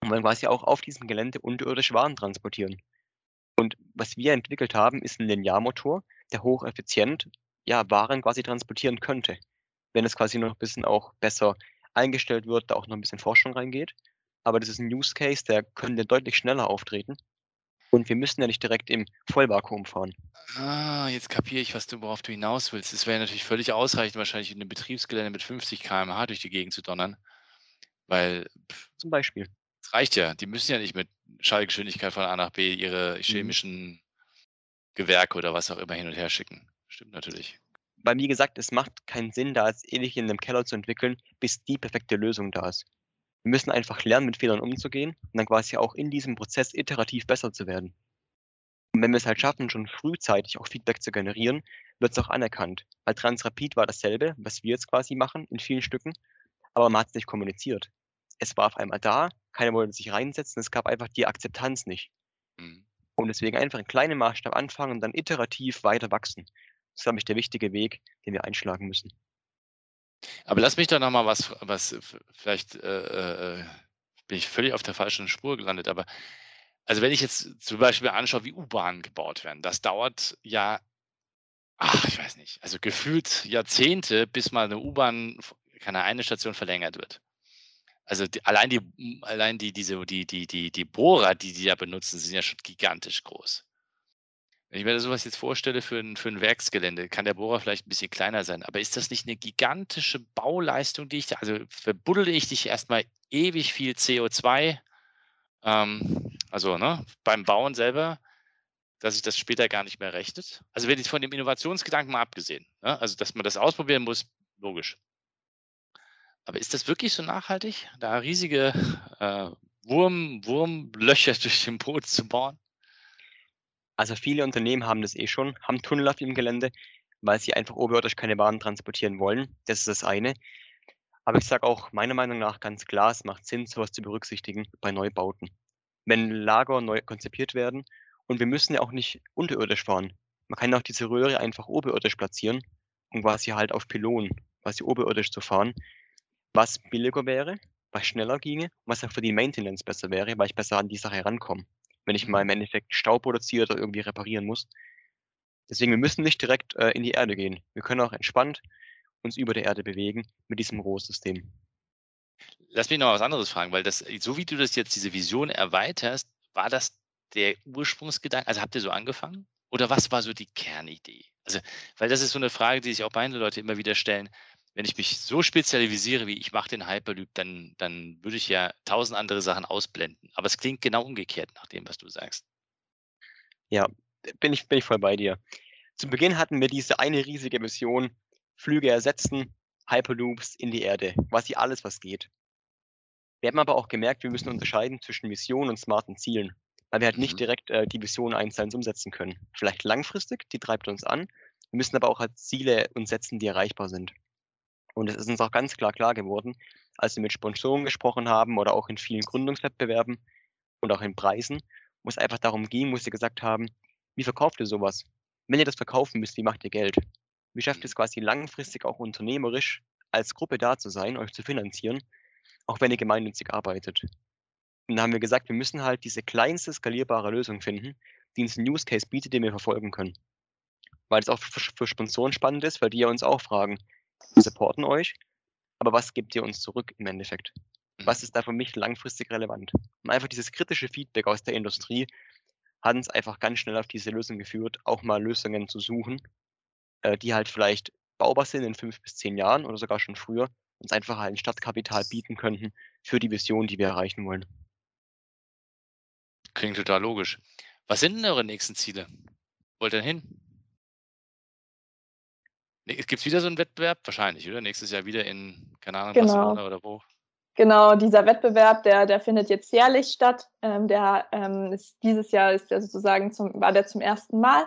und wollen quasi auch auf diesem Gelände unterirdisch Waren transportieren. Und was wir entwickelt haben, ist ein Linearmotor, der hocheffizient ja, Waren quasi transportieren könnte. Wenn es quasi noch ein bisschen auch besser eingestellt wird, da auch noch ein bisschen Forschung reingeht. Aber das ist ein Use Case, der könnte deutlich schneller auftreten. Und wir müssen ja nicht direkt im Vollvakuum fahren. Ah, jetzt kapiere ich, was du, worauf du hinaus willst. Es wäre natürlich völlig ausreichend, wahrscheinlich in einem Betriebsgelände mit 50 km/h durch die Gegend zu donnern. Weil. Pff, Zum Beispiel. Es reicht ja. Die müssen ja nicht mit Schallgeschwindigkeit von A nach B ihre mhm. chemischen mhm. Gewerke oder was auch immer hin und her schicken. Stimmt natürlich. Weil, wie gesagt, es macht keinen Sinn, da es ewig in einem Keller zu entwickeln, bis die perfekte Lösung da ist. Wir müssen einfach lernen, mit Fehlern umzugehen und dann quasi auch in diesem Prozess iterativ besser zu werden. Und wenn wir es halt schaffen, schon frühzeitig auch Feedback zu generieren, wird es auch anerkannt. Weil Transrapid war dasselbe, was wir jetzt quasi machen in vielen Stücken, aber man hat es nicht kommuniziert. Es war auf einmal da, keiner wollte sich reinsetzen, es gab einfach die Akzeptanz nicht. Mhm. Und deswegen einfach in kleinem Maßstab anfangen und dann iterativ weiter wachsen. Das ist, glaube ich, der wichtige Weg, den wir einschlagen müssen. Aber lass mich doch noch mal was was vielleicht, äh, äh, bin ich völlig auf der falschen Spur gelandet, aber also, wenn ich jetzt zum Beispiel anschaue, wie U-Bahnen gebaut werden, das dauert ja ach, ich weiß nicht, also gefühlt Jahrzehnte, bis mal eine U-Bahn keine eine Station verlängert wird. Also, die allein die allein die diese die die die die Bohrer, die die da benutzen, sind ja schon gigantisch groß. Wenn ich mir sowas jetzt vorstelle für ein, für 'n Werksgelände, kann der Bohrer vielleicht ein bisschen kleiner sein, aber ist das nicht eine gigantische Bauleistung, die ich da also, verbuddele ich dich erstmal ewig viel CO2, ähm, also, ne, beim Bauen selber, dass sich das später gar nicht mehr rechnet? Also, wenn jetzt von dem Innovationsgedanken mal abgesehen, ne, also, dass man das ausprobieren muss, logisch. Aber ist das wirklich so nachhaltig, da riesige, äh, Wurm Wurmlöcher [LAUGHS] durch den Boden zu bohren? Also viele Unternehmen haben das eh schon, haben Tunnel auf ihrem Gelände, weil sie einfach oberirdisch keine Waren transportieren wollen. Das ist das eine. Aber ich sage auch meiner Meinung nach ganz klar, es macht Sinn, sowas zu berücksichtigen bei Neubauten. Wenn Lager neu konzipiert werden und wir müssen ja auch nicht unterirdisch fahren. Man kann auch diese Röhre einfach oberirdisch platzieren, um quasi halt auf Pylonen, quasi oberirdisch zu fahren, was billiger wäre, was schneller ginge, was auch für die Maintenance besser wäre, weil ich besser an die Sache herankomme wenn ich mal im mhm. Endeffekt Stau produziere oder irgendwie reparieren muss. Deswegen, wir müssen nicht direkt äh, in die Erde gehen. Wir können auch entspannt uns über der Erde bewegen mit diesem Rohsystem. Lass mich noch was anderes fragen, weil das, so wie du das jetzt, diese Vision erweiterst, war das der Ursprungsgedanke? Also habt ihr so angefangen? Oder was war so die Kernidee? Also, weil das ist so eine Frage, die sich auch beide Leute immer wieder stellen wenn ich mich so spezialisiere, wie ich mache den Hyperloop, dann, dann würde ich ja tausend andere Sachen ausblenden. Aber es klingt genau umgekehrt nach dem, was du sagst. Ja, bin ich, bin ich voll bei dir. Zu Beginn hatten wir diese eine riesige Mission, Flüge ersetzen, Hyperloops in die Erde, quasi alles, was geht. Wir haben aber auch gemerkt, wir müssen unterscheiden zwischen Mission und smarten Zielen, weil wir halt mhm. nicht direkt äh, die Vision eins zu umsetzen können. Vielleicht langfristig, die treibt uns an. Wir müssen aber auch halt Ziele uns setzen, die erreichbar sind. Und es ist uns auch ganz klar klar geworden, als wir mit Sponsoren gesprochen haben oder auch in vielen Gründungswettbewerben und auch in Preisen, wo es einfach darum ging, wo sie gesagt haben, wie verkauft ihr sowas? Wenn ihr das verkaufen müsst, wie macht ihr Geld? Wie schafft ihr es quasi langfristig auch unternehmerisch als Gruppe da zu sein, euch zu finanzieren, auch wenn ihr gemeinnützig arbeitet? Und dann haben wir gesagt, wir müssen halt diese kleinste skalierbare Lösung finden, die uns einen Use Case bietet, den wir verfolgen können. Weil es auch für, für Sponsoren spannend ist, weil die ja uns auch fragen, supporten euch, aber was gebt ihr uns zurück im Endeffekt? Was mhm. ist da für mich langfristig relevant? Und einfach dieses kritische Feedback aus der Industrie hat uns einfach ganz schnell auf diese Lösung geführt, auch mal Lösungen zu suchen, äh, die halt vielleicht baubar sind in fünf bis zehn Jahren oder sogar schon früher, uns einfach halt ein Stadtkapital bieten könnten für die Vision, die wir erreichen wollen. Klingt total logisch. Was sind denn eure nächsten Ziele? Wollt ihr hin? Gibt es wieder so einen Wettbewerb? Wahrscheinlich, oder? Nächstes Jahr wieder in, keine Ahnung, genau. Barcelona oder wo? Genau, dieser Wettbewerb, der, der findet jetzt jährlich statt. Ähm, der ähm, ist dieses Jahr ist der sozusagen zum, war der zum ersten Mal.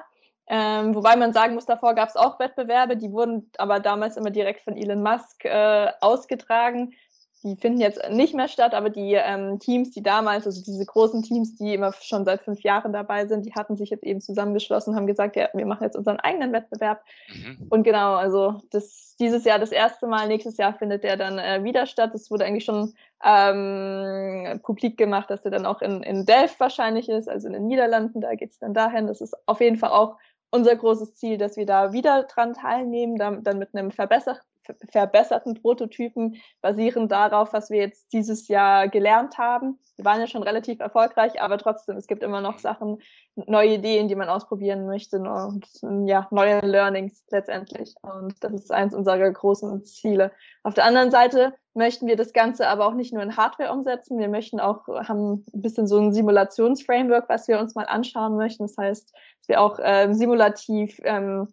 Ähm, wobei man sagen muss, davor gab es auch Wettbewerbe, die wurden aber damals immer direkt von Elon Musk äh, ausgetragen. Die finden jetzt nicht mehr statt, aber die ähm, Teams, die damals, also diese großen Teams, die immer schon seit fünf Jahren dabei sind, die hatten sich jetzt eben zusammengeschlossen, haben gesagt, ja, wir machen jetzt unseren eigenen Wettbewerb. Mhm. Und genau, also das, dieses Jahr das erste Mal, nächstes Jahr findet der dann äh, wieder statt. Es wurde eigentlich schon ähm, publik gemacht, dass der dann auch in, in Delft wahrscheinlich ist, also in den Niederlanden, da geht es dann dahin. Das ist auf jeden Fall auch unser großes Ziel, dass wir da wieder dran teilnehmen, dann, dann mit einem verbessert, verbesserten Prototypen basierend darauf, was wir jetzt dieses Jahr gelernt haben. Wir waren ja schon relativ erfolgreich, aber trotzdem, es gibt immer noch Sachen, neue Ideen, die man ausprobieren möchte und ja, neue Learnings letztendlich. Und das ist eins unserer großen Ziele. Auf der anderen Seite möchten wir das Ganze aber auch nicht nur in Hardware umsetzen. Wir möchten auch, haben ein bisschen so ein Simulationsframework, was wir uns mal anschauen möchten. Das heißt, dass wir auch ähm, simulativ ähm,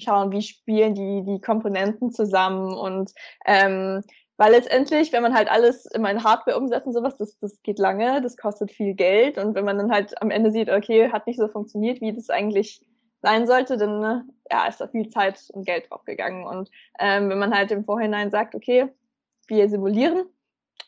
schauen, wie spielen die, die Komponenten zusammen und ähm, weil letztendlich, wenn man halt alles in Hardware umsetzt und sowas, das, das geht lange, das kostet viel Geld und wenn man dann halt am Ende sieht, okay, hat nicht so funktioniert, wie das eigentlich sein sollte, dann ne, ja, ist da viel Zeit und Geld draufgegangen und ähm, wenn man halt im Vorhinein sagt, okay, wir simulieren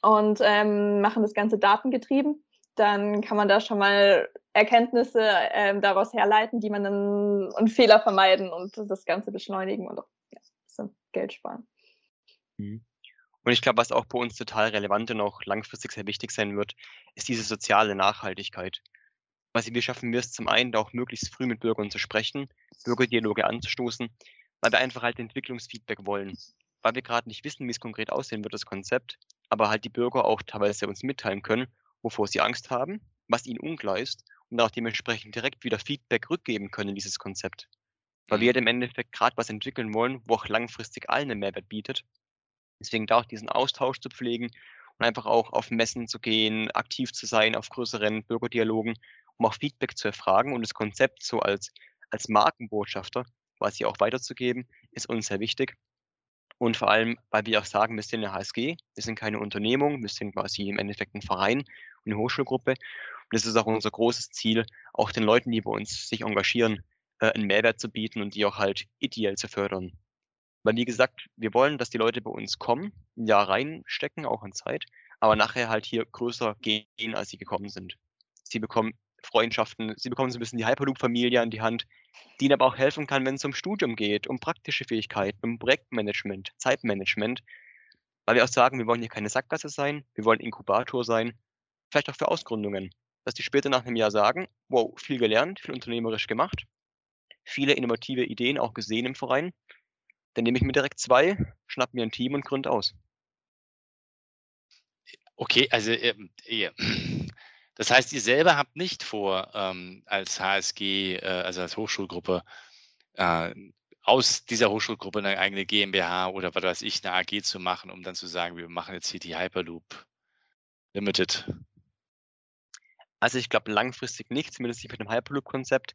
und ähm, machen das Ganze datengetrieben, dann kann man da schon mal Erkenntnisse ähm, daraus herleiten, die man dann und Fehler vermeiden und das Ganze beschleunigen und auch ja, ein Geld sparen. Mhm. Und ich glaube, was auch bei uns total relevant und auch langfristig sehr wichtig sein wird, ist diese soziale Nachhaltigkeit. Was wir schaffen wir es zum einen, auch möglichst früh mit Bürgern zu sprechen, Bürgerdialoge anzustoßen, weil wir einfach halt Entwicklungsfeedback wollen. Weil wir gerade nicht wissen, wie es konkret aussehen wird, das Konzept, aber halt die Bürger auch teilweise uns mitteilen können, wovor sie Angst haben, was ihnen unklar ist und auch dementsprechend direkt wieder Feedback rückgeben können in dieses Konzept. Weil wir mhm. im Endeffekt gerade was entwickeln wollen, wo auch langfristig allen einen Mehrwert bietet. Deswegen da auch diesen Austausch zu pflegen und einfach auch auf Messen zu gehen, aktiv zu sein, auf größeren Bürgerdialogen, um auch Feedback zu erfragen und das Konzept so als, als Markenbotschafter quasi auch weiterzugeben, ist uns sehr wichtig. Und vor allem, weil wir auch sagen, wir sind eine HSG, wir sind keine Unternehmung, wir sind quasi im Endeffekt ein Verein eine Hochschulgruppe. Und es ist auch unser großes Ziel, auch den Leuten, die bei uns sich engagieren, äh, einen Mehrwert zu bieten und die auch halt ideell zu fördern. Weil, wie gesagt, wir wollen, dass die Leute bei uns kommen, ein Jahr reinstecken, auch an Zeit, aber nachher halt hier größer gehen, als sie gekommen sind. Sie bekommen Freundschaften, sie bekommen so ein bisschen die Hyperloop-Familie an die Hand, die ihnen aber auch helfen kann, wenn es um Studium geht, um praktische Fähigkeiten, um Projektmanagement, Zeitmanagement. Weil wir auch sagen, wir wollen hier keine Sackgasse sein, wir wollen Inkubator sein, vielleicht auch für Ausgründungen dass die später nach einem Jahr sagen, wow, viel gelernt, viel unternehmerisch gemacht, viele innovative Ideen auch gesehen im Verein. Dann nehme ich mir direkt zwei, schnapp mir ein Team und gründe aus. Okay, also ähm, das heißt, ihr selber habt nicht vor, ähm, als HSG, äh, also als Hochschulgruppe, äh, aus dieser Hochschulgruppe eine eigene GmbH oder was weiß ich, eine AG zu machen, um dann zu sagen, wir machen jetzt hier die Hyperloop Limited. Also ich glaube langfristig nicht, zumindest nicht mit dem Hyperloop-Konzept,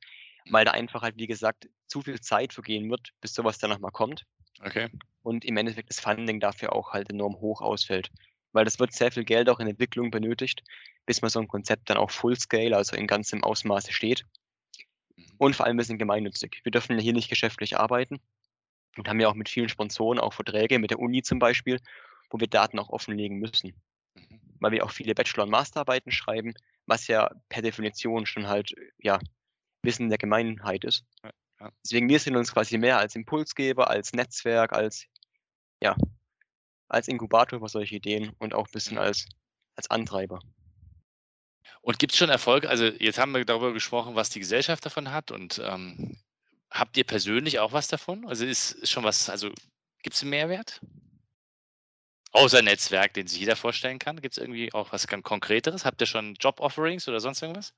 weil da einfach halt, wie gesagt, zu viel Zeit vergehen wird, bis sowas dann nochmal kommt. Okay. Und im Endeffekt das Funding dafür auch halt enorm hoch ausfällt. Weil das wird sehr viel Geld auch in Entwicklung benötigt, bis man so ein Konzept dann auch Full-Scale, also in ganzem Ausmaße steht. Mhm. Und vor allem, wir sind gemeinnützig. Wir dürfen hier nicht geschäftlich arbeiten und haben ja auch mit vielen Sponsoren auch Verträge, mit der Uni zum Beispiel, wo wir Daten auch offenlegen müssen. Mhm. Weil wir auch viele Bachelor- und Masterarbeiten schreiben, was ja per Definition schon halt, ja, Wissen der Gemeinheit ist. Deswegen, wir sehen uns quasi mehr als Impulsgeber, als Netzwerk, als, ja, als Inkubator für solche Ideen und auch ein bisschen mhm. als, als Antreiber. Und gibt es schon Erfolge? Also jetzt haben wir darüber gesprochen, was die Gesellschaft davon hat und ähm, habt ihr persönlich auch was davon? Also ist, ist schon was, also gibt es einen Mehrwert? Außer Netzwerk, den sich jeder vorstellen kann. Gibt es irgendwie auch was ganz Konkreteres? Habt ihr schon Job-Offerings oder sonst irgendwas?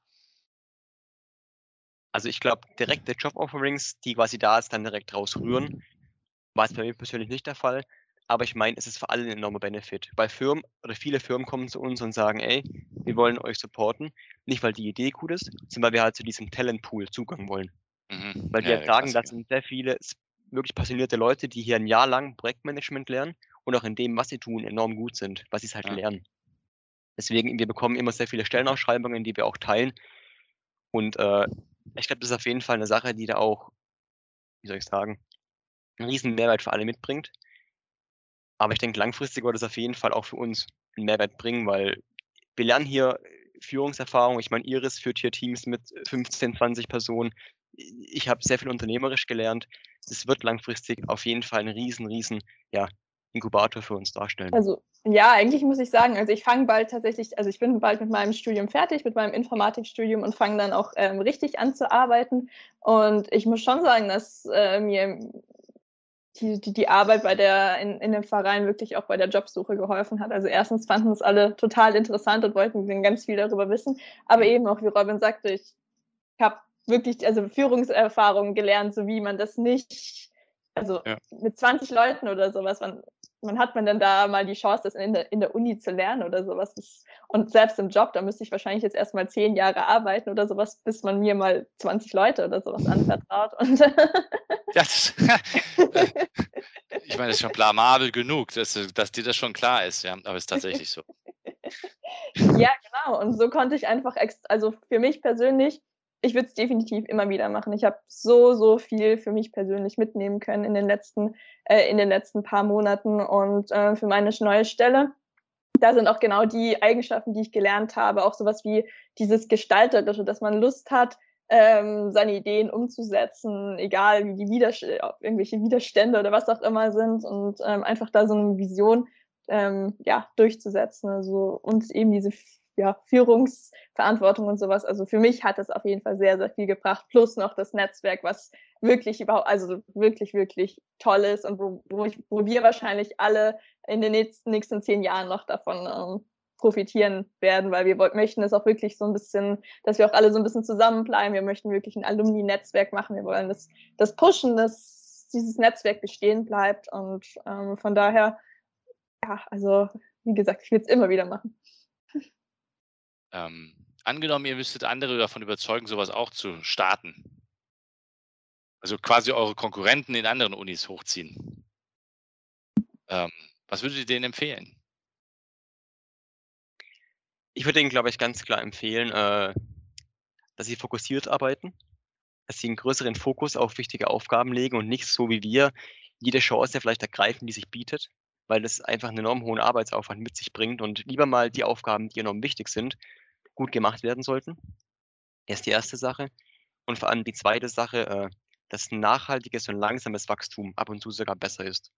Also ich glaube, direkte Job-Offerings, die quasi da ist, dann direkt rausrühren, war es bei mir persönlich nicht der Fall. Aber ich meine, es ist für alle ein enormer Benefit. Weil Firmen oder viele Firmen kommen zu uns und sagen, ey, wir wollen euch supporten. Nicht, weil die Idee gut ist, sondern weil wir halt zu diesem Talentpool Zugang wollen. Mhm. Weil wir ja, sagen, das sind sehr viele wirklich passionierte Leute, die hier ein Jahr lang Projektmanagement lernen und auch in dem, was sie tun, enorm gut sind, was sie halt ja. lernen. Deswegen, wir bekommen immer sehr viele Stellenausschreibungen, die wir auch teilen. Und äh, ich glaube, das ist auf jeden Fall eine Sache, die da auch, wie soll ich sagen, einen riesen Mehrwert für alle mitbringt. Aber ich denke, langfristig wird es auf jeden Fall auch für uns einen Mehrwert bringen, weil wir lernen hier Führungserfahrung. Ich meine, Iris führt hier Teams mit 15, 20 Personen. Ich habe sehr viel unternehmerisch gelernt. Das wird langfristig auf jeden Fall ein riesen, riesen ja, Inkubator für uns darstellen. Also ja, eigentlich muss ich sagen, also ich fange bald tatsächlich, also ich bin bald mit meinem Studium fertig, mit meinem Informatikstudium und fange dann auch ähm, richtig an zu arbeiten. Und ich muss schon sagen, dass äh, mir die, die, die Arbeit bei der, in, in dem Verein wirklich auch bei der Jobsuche geholfen hat. Also erstens fanden es alle total interessant und wollten ganz viel darüber wissen. Aber eben auch, wie Robin sagte, ich habe wirklich also Führungserfahrungen gelernt, so wie man das nicht, also ja. mit 20 Leuten oder sowas, man, man hat man denn da mal die Chance, das in der, in der Uni zu lernen oder sowas. Und selbst im Job, da müsste ich wahrscheinlich jetzt erstmal zehn Jahre arbeiten oder sowas, bis man mir mal 20 Leute oder sowas anvertraut. Und ja, [LAUGHS] das, [LAUGHS] ich meine, das ist schon blamabel genug, dass, dass dir das schon klar ist, ja, aber es ist tatsächlich so. [LAUGHS] ja, genau. Und so konnte ich einfach, also für mich persönlich, ich würde es definitiv immer wieder machen. Ich habe so, so viel für mich persönlich mitnehmen können in den letzten, äh, in den letzten paar Monaten und äh, für meine neue Stelle. Da sind auch genau die Eigenschaften, die ich gelernt habe, auch sowas wie dieses Gestalterische, dass man Lust hat, ähm, seine Ideen umzusetzen, egal wie die Widerstände, irgendwelche Widerstände oder was auch immer sind und ähm, einfach da so eine Vision ähm, ja, durchzusetzen. Also und eben diese ja, Führungsverantwortung und sowas. Also für mich hat es auf jeden Fall sehr, sehr viel gebracht. Plus noch das Netzwerk, was wirklich überhaupt, also wirklich, wirklich toll ist und wo, wo, ich, wo wir wahrscheinlich alle in den nächsten, nächsten zehn Jahren noch davon ähm, profitieren werden, weil wir möchten es auch wirklich so ein bisschen, dass wir auch alle so ein bisschen zusammenbleiben. Wir möchten wirklich ein Alumni-Netzwerk machen. Wir wollen das, das pushen, dass dieses Netzwerk bestehen bleibt. Und ähm, von daher, ja, also wie gesagt, ich will es immer wieder machen. Ähm, angenommen, ihr müsstet andere davon überzeugen, sowas auch zu starten. Also quasi eure Konkurrenten in anderen Unis hochziehen. Ähm, was würdet ihr denen empfehlen? Ich würde Ihnen, glaube ich, ganz klar empfehlen, äh, dass Sie fokussiert arbeiten, dass Sie einen größeren Fokus auf wichtige Aufgaben legen und nicht so wie wir jede Chance vielleicht ergreifen, die sich bietet, weil das einfach einen enorm hohen Arbeitsaufwand mit sich bringt und lieber mal die Aufgaben, die enorm wichtig sind, gut gemacht werden sollten. Das ist die erste Sache. Und vor allem die zweite Sache, äh, dass nachhaltiges und langsames Wachstum ab und zu sogar besser ist.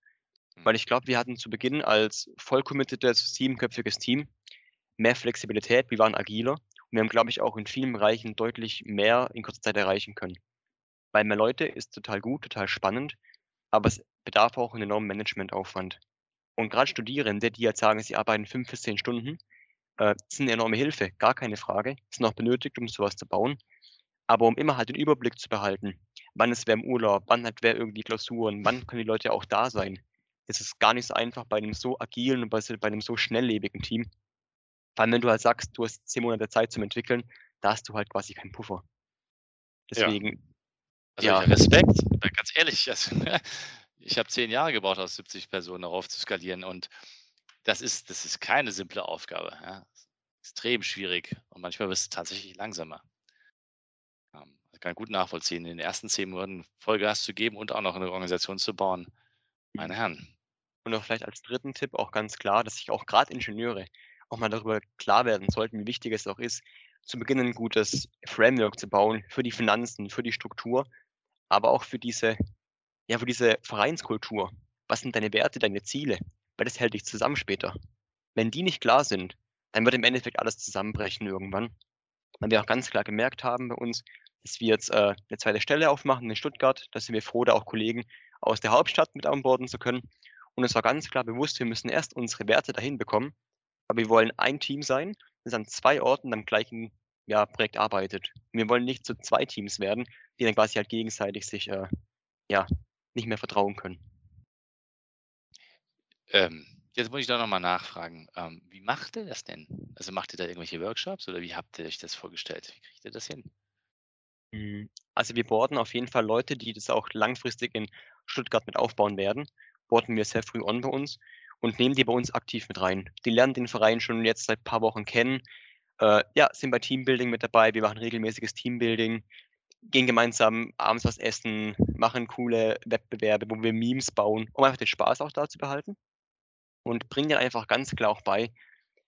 Weil mhm. ich glaube, wir hatten zu Beginn als voll committedes, siebenköpfiges Team mehr Flexibilität, wir waren agiler und wir haben, glaube ich, auch in vielen Bereichen deutlich mehr in kurzer Zeit erreichen können. Weil mehr Leute ist total gut, total spannend, aber es bedarf auch einen enormen Managementaufwand. Und gerade Studierende, die jetzt sagen, sie arbeiten fünf bis zehn Stunden, äh, ist eine enorme Hilfe, gar keine Frage. Sind auch benötigt, um sowas zu bauen. Aber um immer halt den Überblick zu behalten, wann ist wer im Urlaub, wann hat wer irgendwie Klausuren, wann können die Leute auch da sein, ist es gar nicht so einfach bei einem so agilen und bei, bei einem so schnelllebigen Team. Vor allem, wenn du halt sagst, du hast zehn Monate Zeit zum Entwickeln, da hast du halt quasi keinen Puffer. Deswegen. Ja. Also ja. Respekt, ganz ehrlich. Also, [LAUGHS] ich habe zehn Jahre gebraucht, aus 70 Personen darauf zu skalieren und das ist, das ist keine simple Aufgabe. Ja. Extrem schwierig und manchmal wirst du tatsächlich langsamer. Ähm, ich kann gut nachvollziehen, in den ersten zehn Monaten Vollgas zu geben und auch noch eine Organisation zu bauen. Meine Herren. Und auch vielleicht als dritten Tipp auch ganz klar, dass sich auch gerade Ingenieure auch mal darüber klar werden sollten, wie wichtig es auch ist, zu Beginn ein gutes Framework zu bauen für die Finanzen, für die Struktur, aber auch für diese, ja, für diese Vereinskultur. Was sind deine Werte, deine Ziele? Weil das hält dich zusammen später. Wenn die nicht klar sind, dann wird im Endeffekt alles zusammenbrechen irgendwann. Weil wir auch ganz klar gemerkt haben bei uns, dass wir jetzt äh, eine zweite Stelle aufmachen in Stuttgart. Da sind wir froh, da auch Kollegen aus der Hauptstadt mit anborden zu können. Und es war ganz klar bewusst, wir müssen erst unsere Werte dahin bekommen. Aber wir wollen ein Team sein, das an zwei Orten am gleichen ja, Projekt arbeitet. Wir wollen nicht zu zwei Teams werden, die dann quasi halt gegenseitig sich äh, ja, nicht mehr vertrauen können. Ähm, jetzt muss ich da nochmal nachfragen. Ähm, wie macht ihr das denn? Also macht ihr da irgendwelche Workshops oder wie habt ihr euch das vorgestellt? Wie kriegt ihr das hin? Hm, also wir boarden auf jeden Fall Leute, die das auch langfristig in Stuttgart mit aufbauen werden. Boarden wir sehr früh on bei uns und nehmen die bei uns aktiv mit rein. Die lernen den Verein schon jetzt seit ein paar Wochen kennen. Äh, ja, sind bei Teambuilding mit dabei. Wir machen regelmäßiges Teambuilding, gehen gemeinsam abends was essen, machen coole Wettbewerbe, wo wir Memes bauen, um einfach den Spaß auch da zu behalten. Und bringen dir einfach ganz klar auch bei,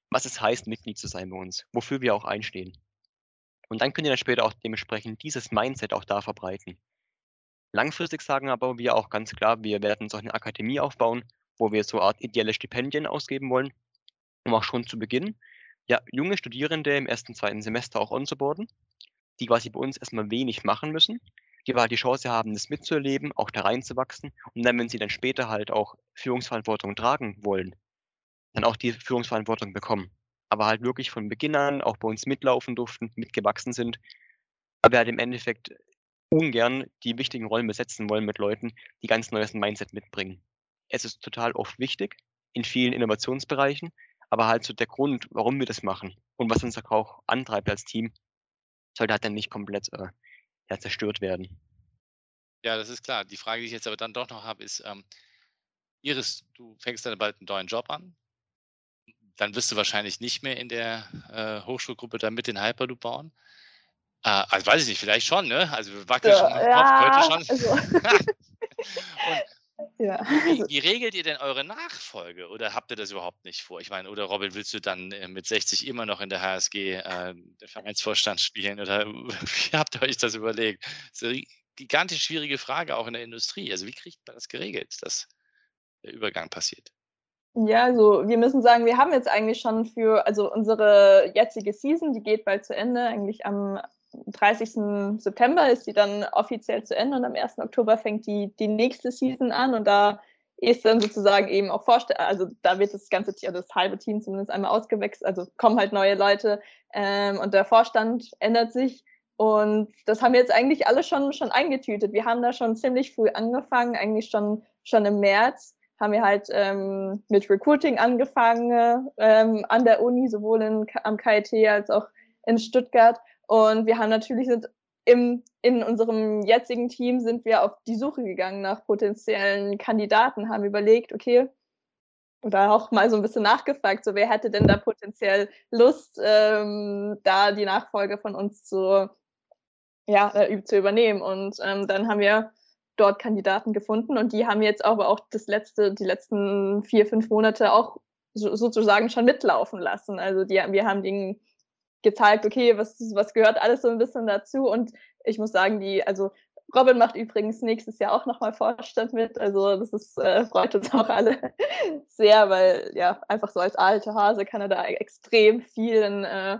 was es heißt, Mitglied zu sein bei uns, wofür wir auch einstehen. Und dann könnt ihr dann später auch dementsprechend dieses Mindset auch da verbreiten. Langfristig sagen aber wir auch ganz klar, wir werden so eine Akademie aufbauen, wo wir so eine Art ideelle Stipendien ausgeben wollen, um auch schon zu Beginn ja, junge Studierende im ersten, zweiten Semester auch onzuboarden, die quasi bei uns erstmal wenig machen müssen, die halt die Chance haben, das mitzuerleben, auch da reinzuwachsen und dann, wenn sie dann später halt auch Führungsverantwortung tragen wollen, dann auch die Führungsverantwortung bekommen. Aber halt wirklich von Beginn an auch bei uns mitlaufen durften, mitgewachsen sind, aber halt im Endeffekt ungern die wichtigen Rollen besetzen wollen mit Leuten, die ganz neues Mindset mitbringen. Es ist total oft wichtig in vielen Innovationsbereichen, aber halt so der Grund, warum wir das machen und was uns auch antreibt als Team, sollte halt dann nicht komplett äh, ja, zerstört werden. Ja, das ist klar. Die Frage, die ich jetzt aber dann doch noch habe, ist, ähm, Iris, du fängst dann bald einen neuen Job an. Dann wirst du wahrscheinlich nicht mehr in der äh, Hochschulgruppe da mit den Hyperloop bauen. Äh, also weiß ich nicht, vielleicht schon, ne? Also wir wackeln Ja, schon dem ja, Kopf, könnte schon. also, [LAUGHS] Und ja. [LAUGHS] wie, wie regelt ihr denn eure Nachfolge? Oder habt ihr das überhaupt nicht vor? Ich meine, oder Robin, willst du dann äh, mit 60 immer noch in der HSG äh, der Vereinsvorstand spielen? Oder [LAUGHS] wie habt ihr euch das überlegt? Das ist eine gigantisch schwierige Frage auch in der Industrie. Also wie kriegt man das geregelt, dass der Übergang passiert? Ja, also wir müssen sagen, wir haben jetzt eigentlich schon für, also unsere jetzige Season, die geht bald zu Ende, eigentlich am 30. September ist die dann offiziell zu Ende und am 1. Oktober fängt die, die nächste Season an und da ist dann sozusagen eben auch vorstellen, also da wird das ganze Team, das halbe Team zumindest einmal ausgewechselt, also kommen halt neue Leute ähm, und der Vorstand ändert sich und das haben wir jetzt eigentlich alle schon, schon eingetütet. Wir haben da schon ziemlich früh angefangen, eigentlich schon, schon im März haben wir halt ähm, mit Recruiting angefangen ähm, an der Uni, sowohl in, am KIT als auch in Stuttgart. Und wir haben natürlich sind im, in unserem jetzigen Team sind wir auf die Suche gegangen nach potenziellen Kandidaten, haben überlegt, okay, oder auch mal so ein bisschen nachgefragt, so wer hätte denn da potenziell Lust, ähm, da die Nachfolge von uns zu, ja, äh, zu übernehmen. Und ähm, dann haben wir dort Kandidaten gefunden und die haben jetzt aber auch das letzte, die letzten vier, fünf Monate auch so, sozusagen schon mitlaufen lassen. Also die, wir haben denen gezeigt, okay, was, was gehört alles so ein bisschen dazu und ich muss sagen, die, also Robin macht übrigens nächstes Jahr auch nochmal Vorstand mit. Also das ist, äh, freut uns auch alle [LAUGHS] sehr, weil ja, einfach so als alte Hase kann er da extrem viel in, äh,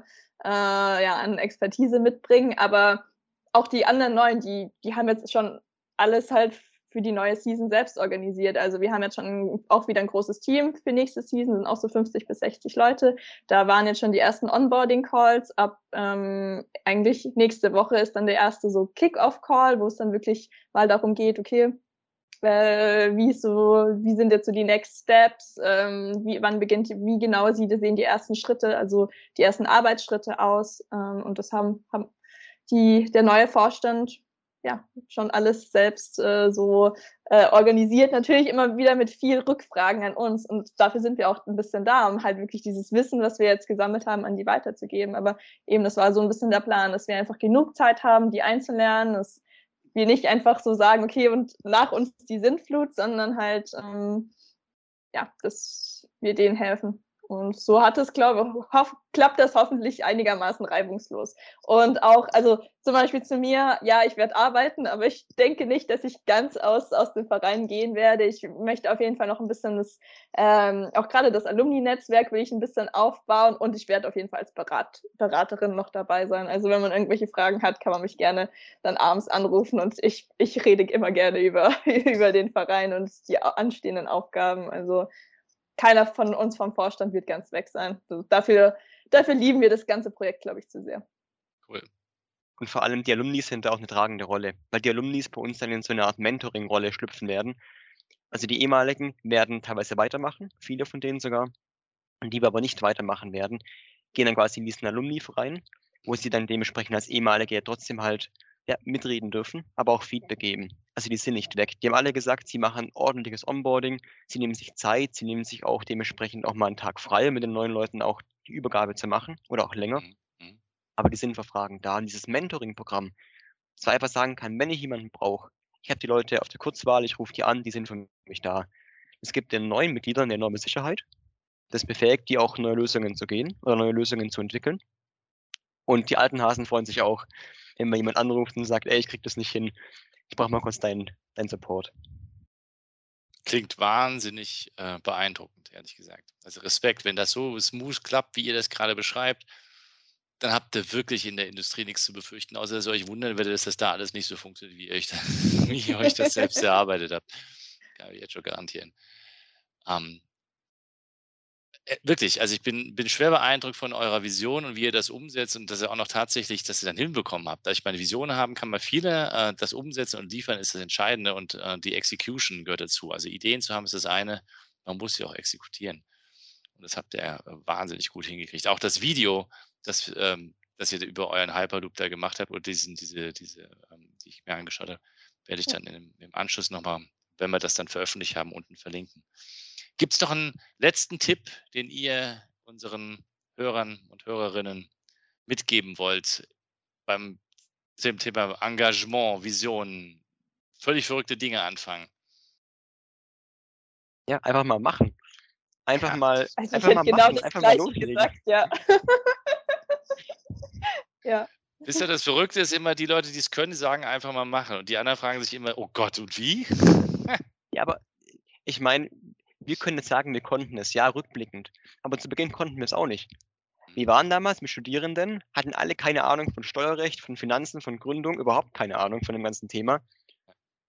äh, ja, an Expertise mitbringen. Aber auch die anderen neuen, die, die haben jetzt schon alles halt für die neue Season selbst organisiert. Also wir haben jetzt schon auch wieder ein großes Team für nächste Season, sind auch so 50 bis 60 Leute. Da waren jetzt schon die ersten Onboarding-Calls. Ab ähm, eigentlich nächste Woche ist dann der erste so Kick-Off-Call, wo es dann wirklich mal darum geht, okay, äh, wie so, wie sind jetzt so die Next Steps, ähm, wie, wann beginnt, wie genau sie, sehen die ersten Schritte, also die ersten Arbeitsschritte aus. Ähm, und das haben, haben die, der neue Vorstand ja, schon alles selbst äh, so äh, organisiert. Natürlich immer wieder mit viel Rückfragen an uns. Und dafür sind wir auch ein bisschen da, um halt wirklich dieses Wissen, was wir jetzt gesammelt haben, an die weiterzugeben. Aber eben, das war so ein bisschen der Plan, dass wir einfach genug Zeit haben, die einzulernen, dass wir nicht einfach so sagen, okay, und nach uns die Sintflut, sondern halt, ähm, ja, dass wir denen helfen. Und so hat es, glaube ich, klappt das hoffentlich einigermaßen reibungslos. Und auch, also zum Beispiel zu mir, ja, ich werde arbeiten, aber ich denke nicht, dass ich ganz aus, aus dem Verein gehen werde. Ich möchte auf jeden Fall noch ein bisschen das, ähm, auch gerade das Alumni-Netzwerk will ich ein bisschen aufbauen und ich werde auf jeden Fall als Berat, Beraterin noch dabei sein. Also wenn man irgendwelche Fragen hat, kann man mich gerne dann abends anrufen und ich, ich rede immer gerne über, [LAUGHS] über den Verein und die anstehenden Aufgaben. Also keiner von uns vom Vorstand wird ganz weg sein. Also dafür, dafür lieben wir das ganze Projekt, glaube ich, zu sehr. Cool. Und vor allem die Alumni sind da auch eine tragende Rolle, weil die Alumni bei uns dann in so eine Art Mentoring-Rolle schlüpfen werden. Also die ehemaligen werden teilweise weitermachen, viele von denen sogar, und die wir aber nicht weitermachen werden, gehen dann quasi in diesen Alumni-Verein, wo sie dann dementsprechend als ehemalige ja trotzdem halt ja, mitreden dürfen, aber auch Feedback geben. Also die sind nicht weg. Die haben alle gesagt, sie machen ordentliches Onboarding, sie nehmen sich Zeit, sie nehmen sich auch dementsprechend auch mal einen Tag frei, mit den neuen Leuten auch die Übergabe zu machen oder auch länger. Mhm. Mhm. Aber die sind für Fragen da. Und dieses Mentoring-Programm, dass man einfach sagen kann, wenn ich jemanden brauche, ich habe die Leute auf der Kurzwahl, ich rufe die an, die sind für mich da. Es gibt den neuen Mitgliedern eine enorme Sicherheit. Das befähigt die auch, neue Lösungen zu gehen oder neue Lösungen zu entwickeln. Und die alten Hasen freuen sich auch, wenn mal jemand anruft und sagt, ey, ich krieg das nicht hin, ich brauche mal kurz deinen dein Support. Klingt wahnsinnig äh, beeindruckend, ehrlich gesagt. Also Respekt, wenn das so smooth klappt, wie ihr das gerade beschreibt, dann habt ihr wirklich in der Industrie nichts zu befürchten, außer dass ihr euch wundern werdet, dass das da alles nicht so funktioniert, wie ihr euch, [LAUGHS] wie ihr euch das selbst [LAUGHS] erarbeitet habt. Kann ich jetzt schon garantieren. Ähm, äh, wirklich, also ich bin, bin schwer beeindruckt von eurer Vision und wie ihr das umsetzt und dass ihr auch noch tatsächlich, dass ihr dann hinbekommen habt. Da ich meine Vision haben, kann man viele, äh, das umsetzen und liefern ist das Entscheidende und äh, die Execution gehört dazu. Also Ideen zu haben ist das eine, man muss sie auch exekutieren. Und das habt ihr äh, wahnsinnig gut hingekriegt. Auch das Video, das, ähm, das ihr über euren Hyperloop da gemacht habt oder diesen, diese, diese, ähm, die ich mir angeschaut habe, werde ich dann im, im Anschluss nochmal, wenn wir das dann veröffentlicht haben, unten verlinken. Gibt es noch einen letzten Tipp, den ihr unseren Hörern und Hörerinnen mitgeben wollt beim dem Thema Engagement, Visionen, völlig verrückte Dinge anfangen? Ja, einfach mal machen. Einfach ja. mal, also einfach mal genau machen, einfach mal loslegen. Gesagt, ja. [LAUGHS] ja. Wisst ihr, das Verrückte ist immer, die Leute, die es können, die sagen einfach mal machen. Und die anderen fragen sich immer, oh Gott, und wie? ja, aber ich meine, wir können jetzt sagen, wir konnten es, ja, rückblickend. Aber zu Beginn konnten wir es auch nicht. Wir Mhm. waren damals mit Studierenden, hatten alle keine Ahnung von Steuerrecht, von Finanzen, von Gründung, überhaupt keine Ahnung von dem ganzen Thema.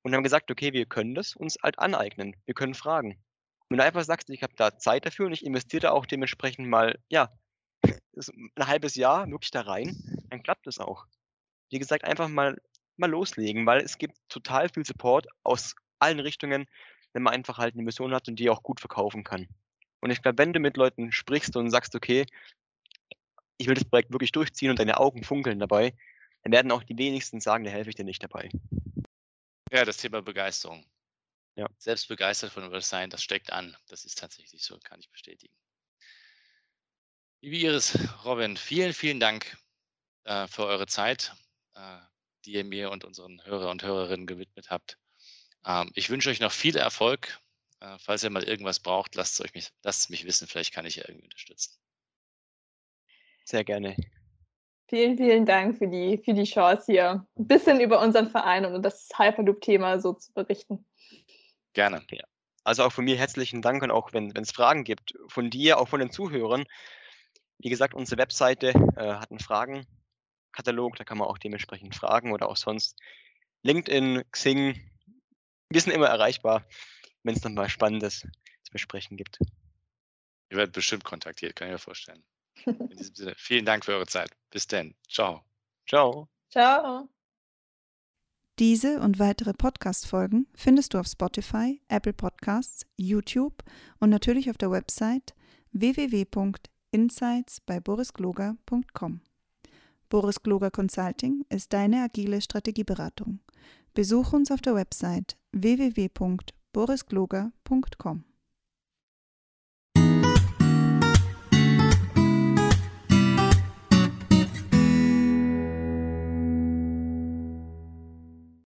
Und haben gesagt, okay, wir können das uns halt aneignen. Wir können fragen. Wenn du einfach sagst, ich habe da Zeit dafür und ich investiere auch dementsprechend mal, ja, [LAUGHS] ein halbes Jahr wirklich da rein, dann klappt es auch. Wie gesagt, einfach mal, mal loslegen, weil es gibt total viel Support aus allen Richtungen, wenn man einfach halt eine Mission hat und die auch gut verkaufen kann. Und ich glaube, wenn du mit Leuten sprichst und sagst, okay, ich will das Projekt wirklich durchziehen und deine Augen funkeln dabei, dann werden auch die wenigsten sagen, da helfe ich dir nicht dabei. Ja, das Thema Begeisterung. Ja. Selbst begeistert von etwas sein, das steckt an. Das ist tatsächlich so, kann ich bestätigen. Liebe Iris, Robin, vielen, vielen Dank äh, für eure Zeit, äh, die ihr mir und unseren Hörer und Hörerinnen gewidmet habt. Ähm, ich wünsche euch noch viel Erfolg. Äh, falls ihr mal irgendwas braucht, lasst es euch mich, lasst es mich wissen. Vielleicht kann ich ja irgendwie unterstützen. Sehr gerne. Vielen, vielen Dank für die, für die Chance hier, ein bisschen über unseren Verein und das Hyperloop-Thema so zu berichten. Gerne. Also auch von mir herzlichen Dank und auch wenn es Fragen gibt, von dir, auch von den Zuhörern. Wie gesagt, unsere Webseite äh, hat einen Fragenkatalog, da kann man auch dementsprechend fragen oder auch sonst. LinkedIn, Xing, wir sind immer erreichbar, wenn es nochmal Spannendes zu besprechen gibt. Ihr werdet bestimmt kontaktiert, kann ich mir vorstellen. In [LAUGHS] diesem Sinne, vielen Dank für eure Zeit. Bis dann. Ciao. Ciao. Ciao. Diese und weitere Podcast-Folgen findest du auf Spotify, Apple Podcasts, YouTube und natürlich auf der Website www.insights bei borisgloger.com. Boris Gloger Consulting ist deine agile Strategieberatung. Besuch uns auf der Website www.borisgloger.com.